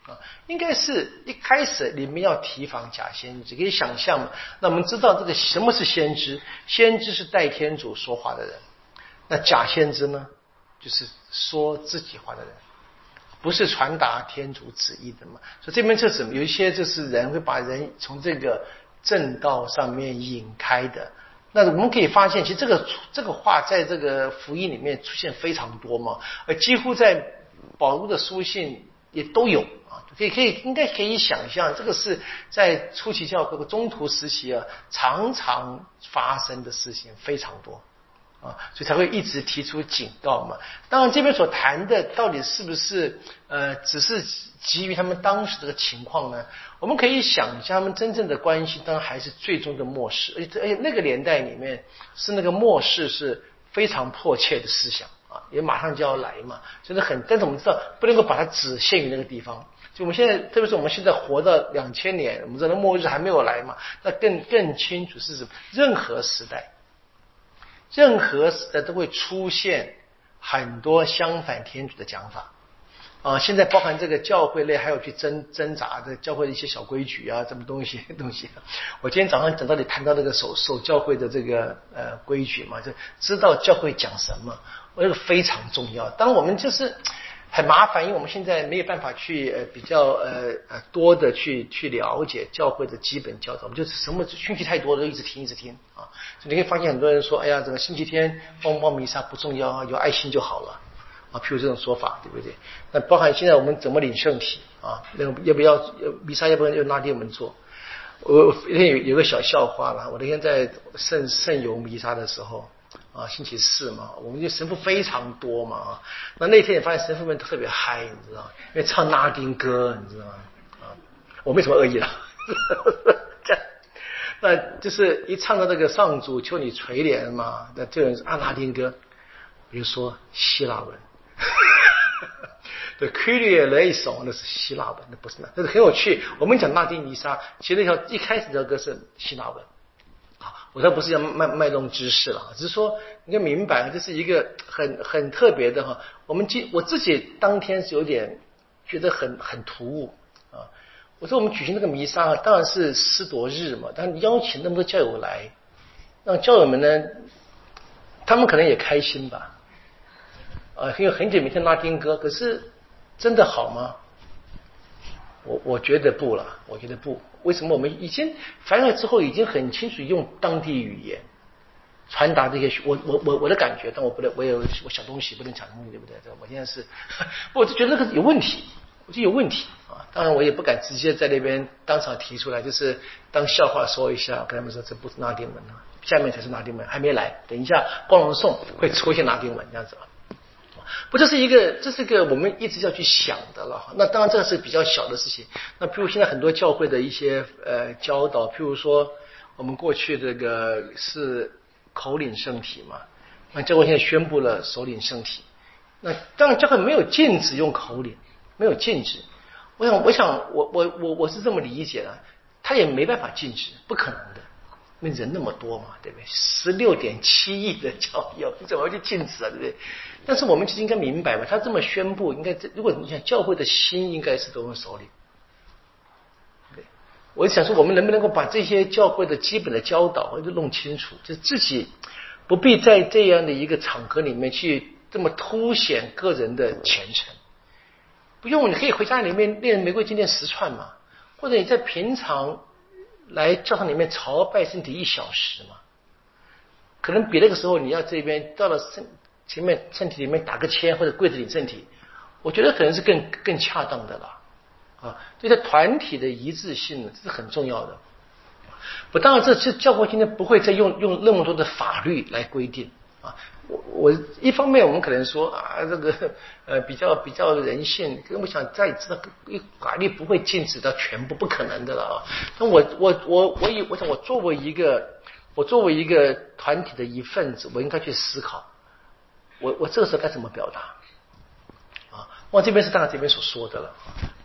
啊，应该是一开始你们要提防假先知，可以想象嘛？那我们知道这个什么是先知？先知是代天主说话的人，那假先知呢，就是说自己话的人，不是传达天主旨意的嘛？所以这边就是有一些就是人会把人从这个正道上面引开的。那我们可以发现，其实这个这个话在这个福音里面出现非常多嘛，呃，几乎在保罗的书信也都有啊，可以可以应该可以想象，这个是在初期教会和中途时期啊，常常发生的事情非常多。啊，所以才会一直提出警告嘛。当然，这边所谈的到底是不是呃，只是基于他们当时这个情况呢？我们可以想象，他们真正的关系当然还是最终的末世。而且，而且，那个年代里面是那个末世是非常迫切的思想啊，也马上就要来嘛。真的很，但是我们知道不能够把它只限于那个地方。就我们现在，特别是我们现在活到两千年，我们知道末日还没有来嘛，那更更清楚是什么？任何时代。任何时代都会出现很多相反天主的讲法啊！现在包含这个教会内还有去挣挣扎的教会的一些小规矩啊，什么东西 东西。我今天早上讲到你谈到那个守守教会的这个呃规矩嘛，就知道教会讲什么，我这个非常重要。当我们就是。很麻烦，因为我们现在没有办法去呃比较呃呃多的去去了解教会的基本教导，我们就是什么讯息太多了，一直听一直听啊。所以你可以发现很多人说，哎呀，这个星期天报不报弥撒不重要啊，有爱心就好了。啊，譬如这种说法，对不对？那包含现在我们怎么领圣体啊？那要不要弥撒？要不要用拉丁文做？我那天有有个小笑话了。我那天在圣圣游弥撒的时候啊，星期四嘛，我们就神父非常多嘛啊。那那天也发现神父们特别嗨，你知道因为唱拉丁歌，你知道吗？啊，我没什么恶意了。这那就是一唱到这个上主求你垂怜嘛，那这人是按拉丁歌，比如说希腊文。对，Kyrie eleison 那是希腊文，那不是那，但是很有趣。我们讲拉丁弥撒，其实那条一开始这歌是希腊文。我倒不是要卖卖弄知识了，只是说你要明白，这是一个很很特别的哈。我们今我自己当天是有点觉得很很突兀啊。我说我们举行这个弥撒，当然是施夺日嘛，但邀请那么多教友来，让教友们呢，他们可能也开心吧。啊，因为很久没听拉丁歌，可是。真的好吗？我我觉得不了，我觉得不。为什么我们已经反了之后，已经很清楚用当地语言传达这些？我我我我的感觉，但我不能，我有我小东西不能讲东西，对不对？我现在是，我就觉得那个有问题，我就有问题啊。当然，我也不敢直接在那边当场提出来，就是当笑话说一下，跟他们说这不是拉丁文啊，下面才是拉丁文，还没来，等一下光荣颂会出现拉丁文这样子啊。不，这是一个，这是个我们一直要去想的了。那当然，这是比较小的事情。那譬如现在很多教会的一些呃教导，譬如说我们过去这个是口领圣体嘛，那教会现在宣布了手领圣体。那当然教会没有禁止用口领，没有禁止。我想，我想，我我我我是这么理解的，他也没办法禁止，不可能的。那人那么多嘛，对不对？十六点七亿的教友，你怎么去禁止啊？对不对？但是我们其实应该明白嘛，他这么宣布，应该这如果你想教会的心，应该是都在手里。对，我想说，我们能不能够把这些教会的基本的教导就弄清楚，就自己不必在这样的一个场合里面去这么凸显个人的虔诚。不用，你可以回家里面练玫瑰经念十串嘛，或者你在平常。来教堂里面朝拜身体一小时嘛，可能比那个时候你要这边到了身前面身体里面打个签或者跪着领身体，我觉得可能是更更恰当的了啊。这个团体的一致性，是很重要的。不，当然这这教会今天不会再用用那么多的法律来规定。啊我一方面我们可能说啊，这个呃比较比较人性，跟我想再知道，法律不会禁止到全部，不可能的了啊。那我我我我以我想我作为一个我作为一个团体的一份子，我应该去思考，我我这个时候该怎么表达啊？我这边是当然这边所说的了，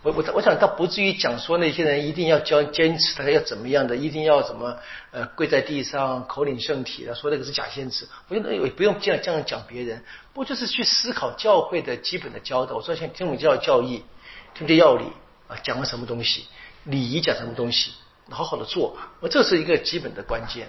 我我我想倒不至于讲说那些人一定要教坚持，他要怎么样的，一定要怎么呃跪在地上口领圣体的，说那个是假先知，我觉得也不用这样这样讲别人，不就是去思考教会的基本的教导？我说像天主教教义、天主教理啊，讲了什么东西，礼仪讲什么东西，好好的做，我这是一个基本的关键。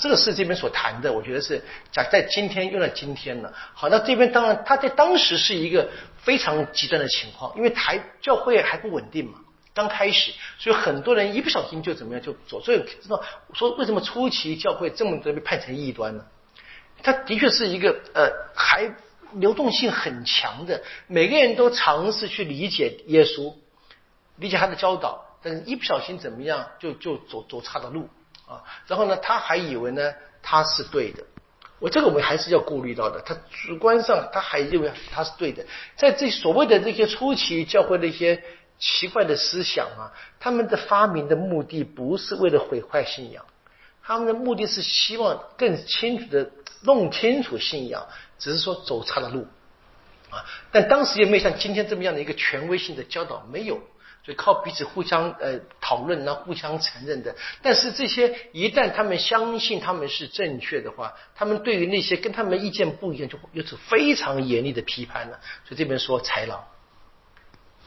这个是这边所谈的，我觉得是讲在今天用到今天了。好，那这边当然他在当时是一个非常极端的情况，因为台教会还不稳定嘛，刚开始，所以很多人一不小心就怎么样就走。所以知道说为什么初期教会这么多被判成异端呢？他的确是一个呃还流动性很强的，每个人都尝试去理解耶稣，理解他的教导，但是一不小心怎么样就就走走差的路。啊，然后呢，他还以为呢他是对的，我这个我们还是要顾虑到的。他主观上他还认为他是对的，在这所谓的这些初期教会的一些奇怪的思想啊，他们的发明的目的不是为了毁坏信仰，他们的目的是希望更清楚的弄清楚信仰，只是说走差了路啊。但当时也没有像今天这么样的一个权威性的教导，没有。就靠彼此互相呃讨论呢，互相承认的。但是这些一旦他们相信他们是正确的话，他们对于那些跟他们意见不一样，就有着非常严厉的批判了。所以这边说豺狼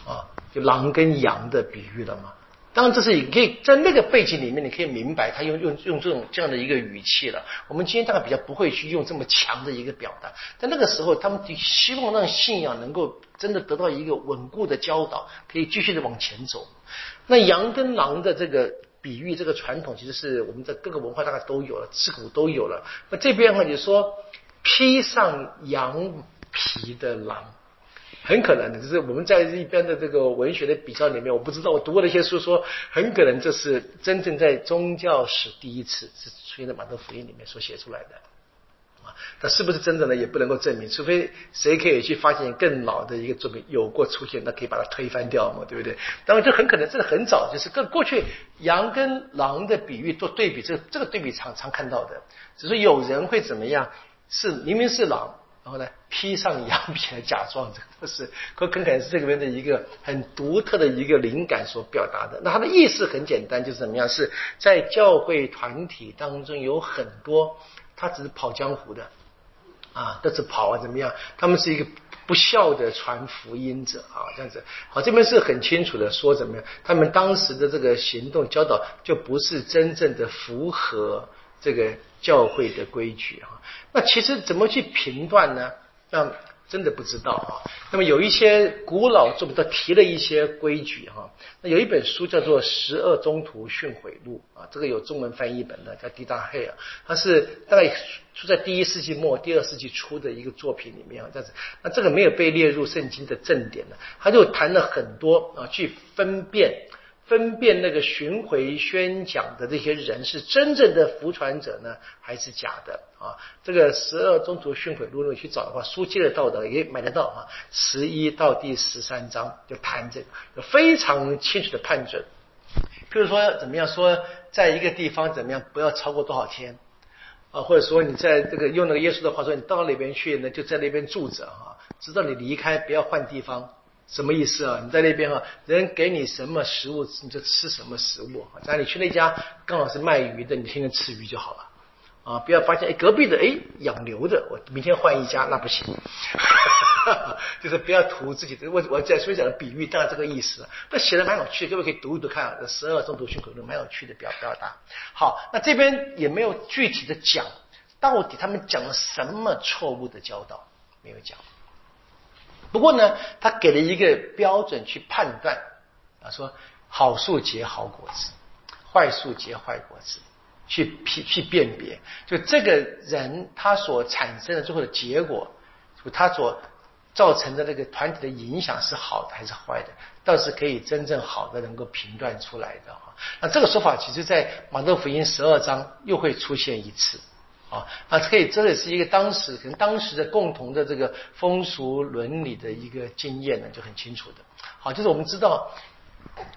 啊，就狼跟羊的比喻了嘛。当然，这是你可以在那个背景里面，你可以明白他用用用这种这样的一个语气了。我们今天大概比较不会去用这么强的一个表达，但那个时候他们希望让信仰能够真的得到一个稳固的教导，可以继续的往前走。那羊跟狼的这个比喻，这个传统其实是我们在各个文化大概都有了，自古都有了。那这边的话，就说披上羊皮的狼。很可能的，就是我们在一般的这个文学的比较里面，我不知道，我读过的一些书说，很可能这是真正在宗教史第一次是出现在马太福音里面所写出来的。啊，那是不是真的呢？也不能够证明，除非谁可以去发现更老的一个作品有过出现，那可以把它推翻掉嘛，对不对？当然，这很可能这是很早，就是跟过去羊跟狼的比喻做对比，这这个对比常常看到的。只是有人会怎么样？是明明是狼，然后呢披上羊皮来假装这个是，可可能是这里面的一个很独特的一个灵感所表达的。那它的意思很简单，就是怎么样？是在教会团体当中有很多。他只是跑江湖的，啊，都是跑啊，怎么样？他们是一个不孝的传福音者啊，这样子。好，这边是很清楚的说怎么样？他们当时的这个行动教导就不是真正的符合这个教会的规矩啊。那其实怎么去评断呢？那。真的不知道啊。那么有一些古老作品都提了一些规矩哈。那有一本书叫做《十二中途训诲录》啊，这个有中文翻译本的，叫狄大黑啊，它是大概出在第一世纪末、第二世纪初的一个作品里面啊，这样子。那这个没有被列入圣经的正典的，他就谈了很多啊，去分辨。分辨那个巡回宣讲的这些人是真正的服传者呢，还是假的啊？这个十二宗徒巡回录里去找的话，书接的到的也买得到啊。十一到第十三章就谈这个，非常清楚的判准。譬如说怎么样说，在一个地方怎么样，不要超过多少天啊？或者说你在这个用那个耶稣的话说，你到那边去呢，就在那边住着啊，直到你离开，不要换地方。什么意思啊？你在那边啊，人给你什么食物，你就吃什么食物。假如你去那家刚好是卖鱼的，你天天吃鱼就好了。啊，不要发现哎，隔壁的哎养牛的，我明天换一家那不行。就是不要图自己的。我我在所以讲的比喻，大概这个意思。那写的蛮有趣的，各位可以读一读看。这十二中途训诲录蛮有趣的表表达。好，那这边也没有具体的讲，到底他们讲了什么错误的教导，没有讲。不过呢，他给了一个标准去判断，啊，说好树结好果子，坏树结坏果子，去批去辨别，就这个人他所产生的最后的结果，就他所造成的那个团体的影响是好的还是坏的，倒是可以真正好的能够评断出来的哈。那这个说法，其实在马太福音十二章又会出现一次。啊，那可以，这也是一个当时可能当时的共同的这个风俗伦理的一个经验呢，就很清楚的。好，就是我们知道，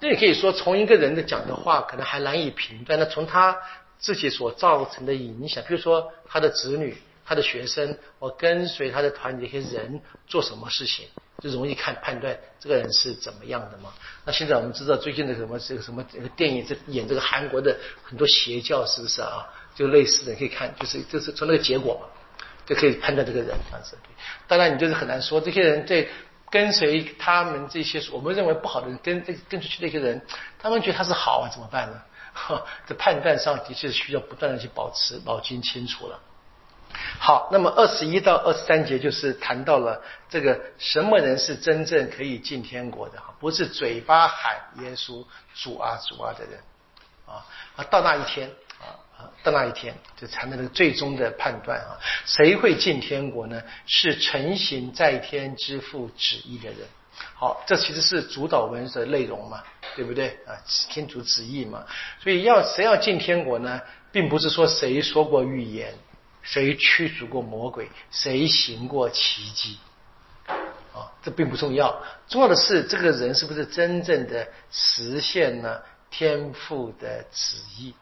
这也可以说从一个人的讲的话，可能还难以评断。那从他自己所造成的影响，比如说他的子女、他的学生，我跟随他的团体一些人做什么事情，就容易看判断这个人是怎么样的嘛。那现在我们知道最近的什么这个什么这个电影，这演这个韩国的很多邪教，是不是啊？就类似的，可以看，就是就是从那个结果嘛，就可以判断这个人啊是。当然，你就是很难说这些人在跟随他们这些我们认为不好的人跟跟跟出去那些人，他们觉得他是好啊，怎么办呢？这判断上的确是需要不断的去保持脑筋清楚了。好，那么二十一到二十三节就是谈到了这个什么人是真正可以进天国的不是嘴巴喊耶稣主啊主啊的人啊，到那一天。到那一天，就才能那个最终的判断啊，谁会进天国呢？是成行在天之父旨意的人。好，这其实是主导文的内容嘛，对不对啊？天主旨意嘛，所以要谁要进天国呢？并不是说谁说过预言，谁驱逐过魔鬼，谁行过奇迹啊，这并不重要。重要的是这个人是不是真正的实现了天父的旨意。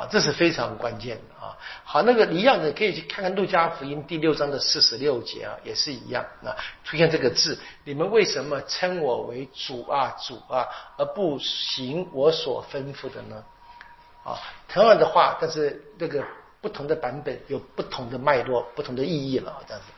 啊，这是非常关键的啊！好，那个一样的，可以去看看《路加福音》第六章的四十六节啊，也是一样啊，出现这个字，你们为什么称我为主啊主啊，而不行我所吩咐的呢？啊，同样的话，但是这个不同的版本有不同的脉络、不同的意义了，这样子。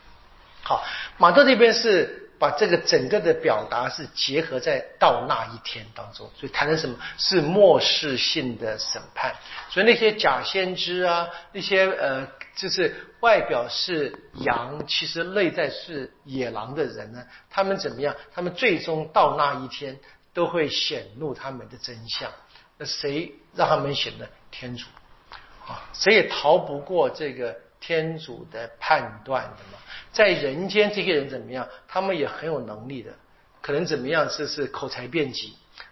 好，马特这边是。把这个整个的表达是结合在到那一天当中，所以谈的什么是末世性的审判。所以那些假先知啊，那些呃，就是外表是羊，其实内在是野狼的人呢，他们怎么样？他们最终到那一天都会显露他们的真相。那谁让他们显得？天主啊，谁也逃不过这个天主的判断的嘛。在人间，这些人怎么样？他们也很有能力的，可能怎么样？是是口才辩捷，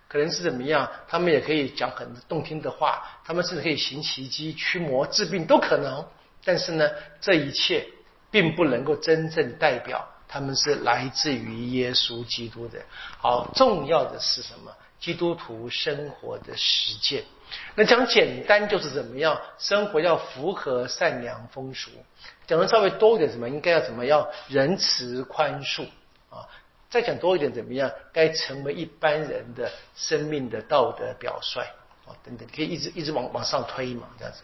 可能是怎么样？他们也可以讲很动听的话，他们甚至可以行奇迹、驱魔、治病都可能。但是呢，这一切并不能够真正代表他们是来自于耶稣基督的。好，重要的是什么？基督徒生活的实践。那讲简单就是怎么样生活要符合善良风俗。讲的稍微多一点，什么应该要怎么样仁慈宽恕啊？再讲多一点，怎么样该成为一般人的生命的道德表率啊？等等，可以一直一直往往上推嘛，这样子。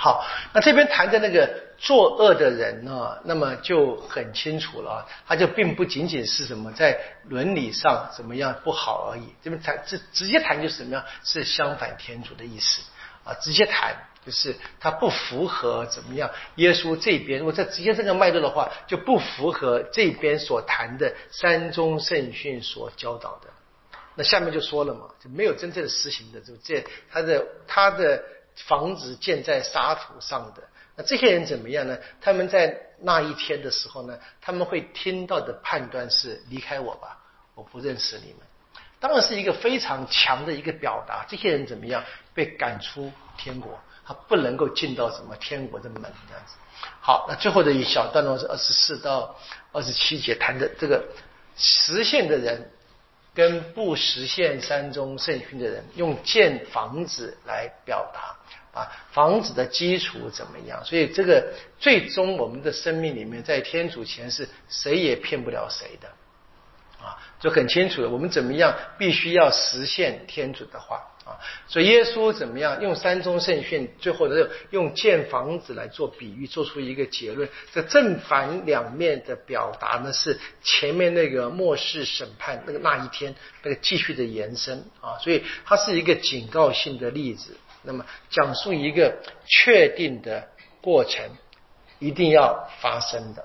好，那这边谈的那个作恶的人呢，那么就很清楚了，他就并不仅仅是什么在伦理上怎么样不好而已。这边谈直直接谈就是什么样是相反天主的意思啊，直接谈就是他不符合怎么样耶稣这边，如果在直接这个脉络的话，就不符合这边所谈的三宗圣训所教导的。那下面就说了嘛，就没有真正的实行的，就这他的他的。房子建在沙土上的，那这些人怎么样呢？他们在那一天的时候呢，他们会听到的判断是离开我吧，我不认识你们。当然是一个非常强的一个表达。这些人怎么样被赶出天国？他不能够进到什么天国的门这样子。好，那最后的一小段落是二十四到二十七节谈的这个实现的人。跟不实现三中圣训的人，用建房子来表达啊，房子的基础怎么样？所以这个最终我们的生命里面，在天主前是谁也骗不了谁的啊，就很清楚了。我们怎么样，必须要实现天主的话。啊，所以耶稣怎么样用三宗圣训，最后的用建房子来做比喻，做出一个结论。这正反两面的表达呢，是前面那个末世审判那个那一天那个继续的延伸啊，所以它是一个警告性的例子。那么讲述一个确定的过程，一定要发生的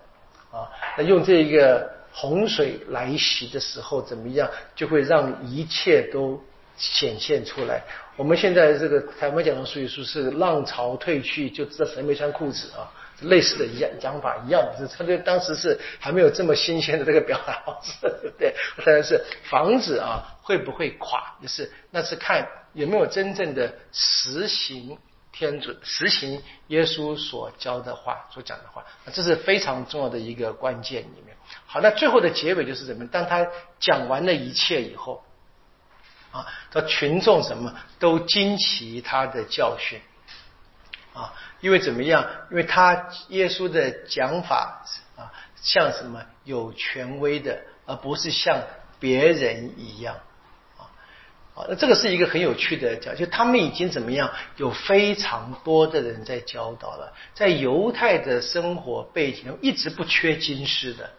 啊。那用这一个洪水来袭的时候怎么样，就会让一切都。显现出来。我们现在这个台湾讲的术语说是浪潮退去，就知道谁没穿裤子啊，类似的一样讲法一样。是他这当时是还没有这么新鲜的这个表达方式，对不对？当然是房子啊会不会垮，就是那是看有没有真正的实行天主、实行耶稣所教的话、所讲的话，这是非常重要的一个关键里面。好，那最后的结尾就是什么？当他讲完了一切以后。啊，他群众什么都惊奇他的教训啊，因为怎么样？因为他耶稣的讲法啊，像什么有权威的，而不是像别人一样啊。啊，那这个是一个很有趣的讲，就他们已经怎么样？有非常多的人在教导了，在犹太的生活背景一直不缺经师的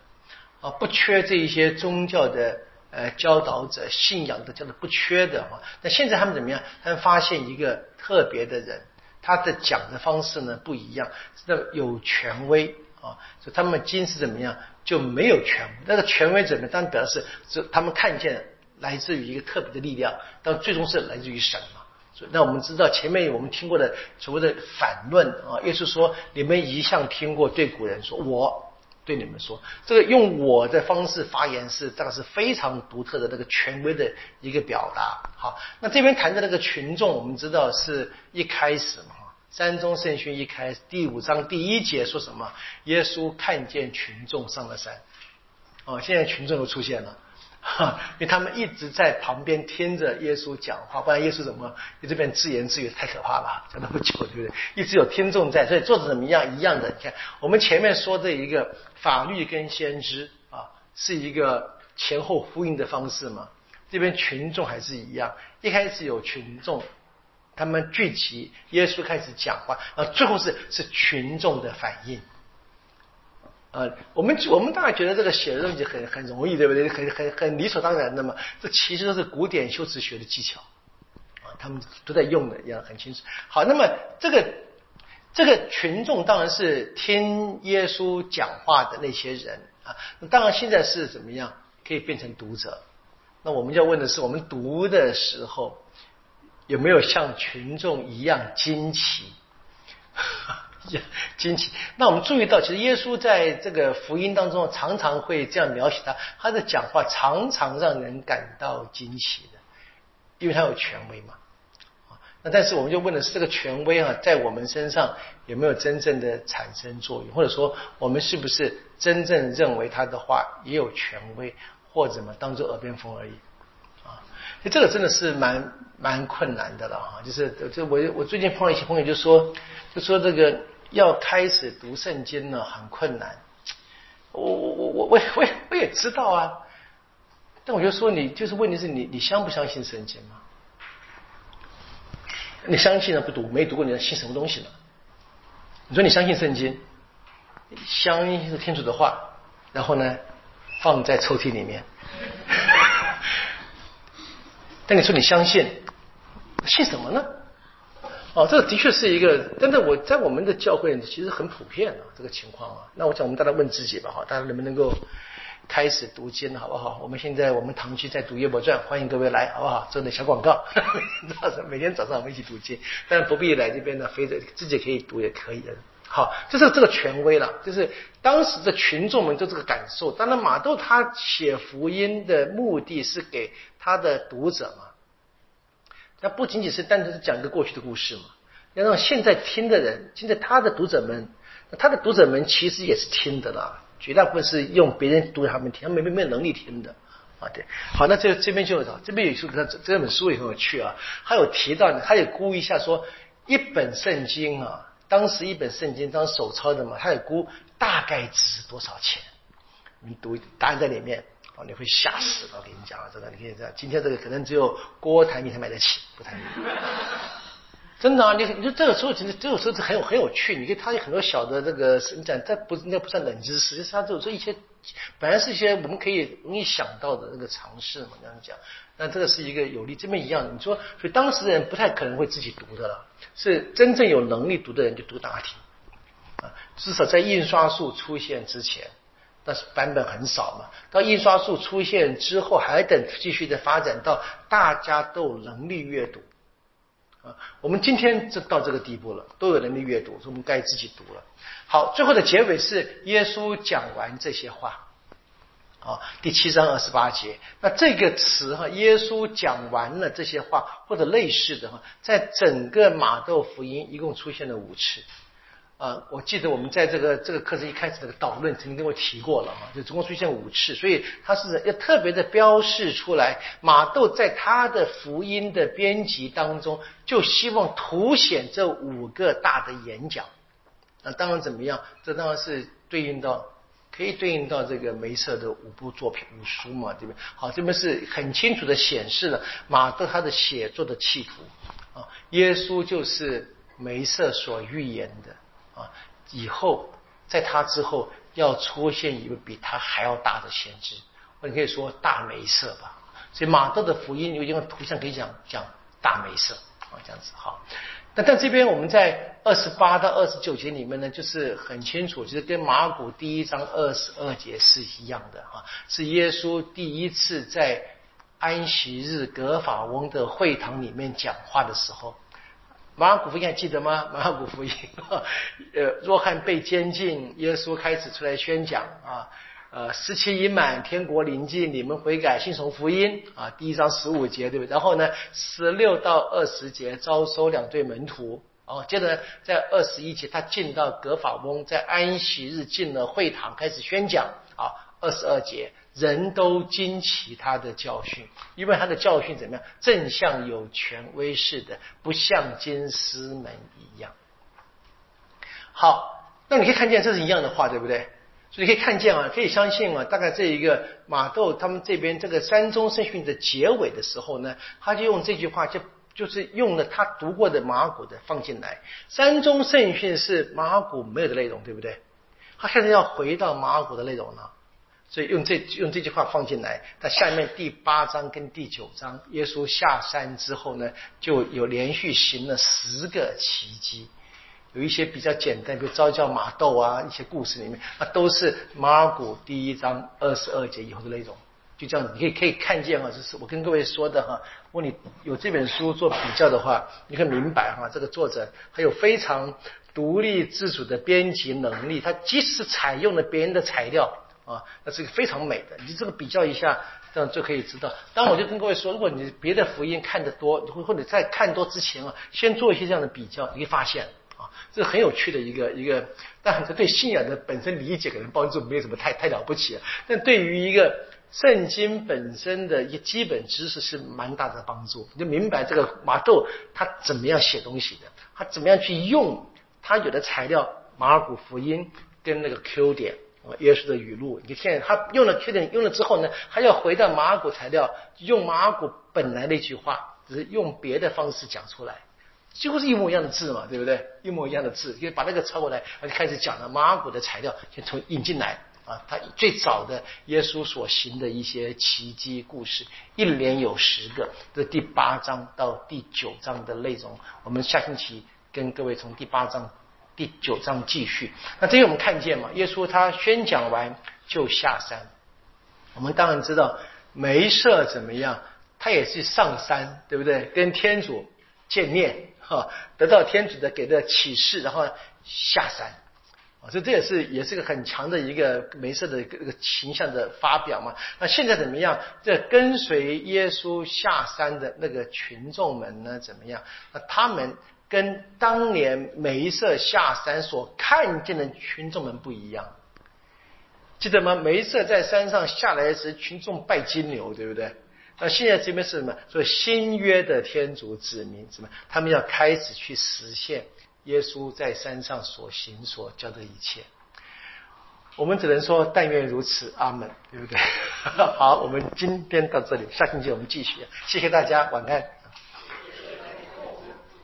啊，不缺这一些宗教的。呃，教导者信仰的叫做不缺的哈。那现在他们怎么样？他们发现一个特别的人，他的讲的方式呢不一样，那有权威啊。所以他们今是怎么样就没有权威？那个权威怎么？当然表示是他们看见来自于一个特别的力量，但最终是来自于神嘛。所以那我们知道前面我们听过的所谓的反论啊，耶稣说你们一向听过对古人说我。对你们说，这个用我的方式发言是这个是非常独特的那个权威的一个表达。好，那这边谈的那个群众，我们知道是一开始嘛，三中圣训一开始第五章第一节说什么？耶稣看见群众上了山。哦，现在群众又出现了。哈，因为他们一直在旁边听着耶稣讲话，不然耶稣怎么在这边自言自语？太可怕了，讲那么久，对不对？一直有听众在，所以做的怎么样？一样的。你看，我们前面说的一个法律跟先知啊，是一个前后呼应的方式嘛。这边群众还是一样，一开始有群众，他们聚集，耶稣开始讲话，啊，最后是是群众的反应。啊，我们我们大概觉得这个写的东西很很容易，对不对？很很很理所当然的嘛。这其实都是古典修辞学的技巧啊，他们都在用的，也很清楚。好，那么这个这个群众当然是听耶稣讲话的那些人啊。那当然现在是怎么样可以变成读者？那我们要问的是，我们读的时候有没有像群众一样惊奇？惊奇。那我们注意到，其实耶稣在这个福音当中常常会这样描写他，他的讲话常常让人感到惊奇的，因为他有权威嘛。那但是我们就问的是，这个权威啊，在我们身上有没有真正的产生作用？或者说，我们是不是真正认为他的话也有权威，或者么当做耳边风而已？啊，这个真的是蛮蛮困难的了哈。就是就我我最近碰到一些朋友就说，就说这个要开始读圣经呢很困难。我我我我我我也我也知道啊，但我就说你就是问题是你你相不相信圣经吗？你相信了不读，没读过，你要信什么东西呢？你说你相信圣经，相信是天主的话，然后呢，放在抽屉里面。但你说你相信，信什么呢？哦，这的确是一个，真的我在我们的教会其实很普遍啊，这个情况啊。那我想我们大家问自己吧，哈，大家能不能够？开始读经好不好？我们现在我们堂区在读《约伯传》，欢迎各位来，好不好？做点小广告。早上每天早上我们一起读经，但是不必来这边呢，非得自己可以读也可以的。好，这是这个权威了，就是当时的群众们就这个感受。当然，马窦他写福音的目的是给他的读者嘛，那不仅仅是单纯是讲一个过去的故事嘛，要让现在听的人，现在他的读者们，他的读者们其实也是听的啦。绝大部分是用别人读给他们听，他们没没有能力听的啊。对，好，那这这边就这边有书，这这本书也很有趣啊。他有提到，他也估一下说，一本圣经啊，当时一本圣经当手抄的嘛，他也估大概值多少钱？你读答案在里面啊，你会吓死的。我跟你讲啊，这个你可以这样，今天这个可能只有郭台铭才买得起，郭台铭。真的啊，你你说这个时候其实这个时候是很有很有趣，你看他有很多小的这个，你讲这不应该不算冷知识，实际上就是一些本来是一些我们可以容易想到的那个尝试嘛，这样讲。那这个是一个有利，这边一样的，你说所以当时的人不太可能会自己读的了，是真正有能力读的人就读大体啊，至少在印刷术出现之前，但是版本很少嘛。到印刷术出现之后，还等继续的发展到大家都有能力阅读。啊，我们今天这到这个地步了，都有能力阅读，我们该自己读了。好，最后的结尾是耶稣讲完这些话，啊，第七章二十八节。那这个词哈，耶稣讲完了这些话，或者类似的哈，在整个马窦福音一共出现了五次。啊，我记得我们在这个这个课程一开始这个导论曾经跟我提过了哈，就总共出现五次，所以他是要特别的标示出来。马窦在他的福音的编辑当中，就希望凸显这五个大的演讲。那当然怎么样？这当然是对应到可以对应到这个梅瑟的五部作品五书嘛，对不对？好，这边是很清楚的显示了马窦他的写作的企图啊，耶稣就是梅瑟所预言的。啊，以后在他之后要出现一个比他还要大的先知，或者可以说大梅瑟吧。所以马窦的福音有一个图像可以讲讲大梅瑟啊，这样子好。那但这边我们在二十八到二十九节里面呢，就是很清楚，其实跟马古第一章二十二节是一样的啊，是耶稣第一次在安息日格法翁的会堂里面讲话的时候。马可福音还记得吗？马可福音，呃，若翰被监禁，耶稣开始出来宣讲啊，呃，时期已满，天国临近，你们悔改，信从福音啊。第一章十五节，对不对？然后呢，十六到二十节招收两对门徒，哦，接着在二十一节，他进到格法翁，在安息日进了会堂，开始宣讲啊。二十二节。人都惊奇他的教训，因为他的教训怎么样？正像有权威似的，不像金丝门一样。好，那你可以看见这是一样的话，对不对？所以可以看见啊，可以相信啊，大概这一个马窦他们这边这个山中圣训的结尾的时候呢，他就用这句话，就就是用了他读过的马古的放进来。山中圣训是马古没有的内容，对不对？他现在要回到马古的内容了。所以用这用这句话放进来，那下面第八章跟第九章，耶稣下山之后呢，就有连续行了十个奇迹，有一些比较简单，比如招教马豆啊，一些故事里面，那都是马尔谷第一章二十二节以后的内容。就这样子，你可以可以看见哈，这是我跟各位说的哈。如果你有这本书做比较的话，你可以明白哈，这个作者他有非常独立自主的编辑能力，他即使采用了别人的材料啊，那是个非常美的。你这个比较一下，这样就可以知道。当我就跟各位说，如果你别的福音看得多，或或者在看多之前啊，先做一些这样的比较，你会发现啊，这是很有趣的一个一个。但很是对信仰的本身理解可能帮助没有什么太太了不起，但对于一个圣经本身的一个基本知识是蛮大的帮助。你就明白这个马窦他怎么样写东西的，他怎么样去用。他有的材料，马尔谷福音跟那个 Q 点耶稣的语录，你现在他用了确定，用了之后呢，还要回到马尔谷材料，用马尔谷本来那句话，只是用别的方式讲出来，几乎是一模一样的字嘛，对不对？一模一样的字，就把那个抄过来，就开始讲了马尔谷的材料，先从引进来啊，他最早的耶稣所行的一些奇迹故事，一连有十个，这第八章到第九章的内容，我们下星期。跟各位从第八章、第九章继续。那这些我们看见嘛，耶稣他宣讲完就下山。我们当然知道梅瑟怎么样，他也是上山，对不对？跟天主见面，哈，得到天主的给的启示，然后下山。啊，所以这也是也是个很强的一个梅瑟的一个形象的发表嘛。那现在怎么样？这跟随耶稣下山的那个群众们呢？怎么样？那他们。跟当年梅瑟下山所看见的群众们不一样，记得吗？梅瑟在山上下来时，群众拜金牛，对不对？那现在这边是什么？说新约的天主子民什么？他们要开始去实现耶稣在山上所行所教的一切。我们只能说但愿如此，阿门，对不对？好，我们今天到这里，下星期我们继续。谢谢大家，晚安。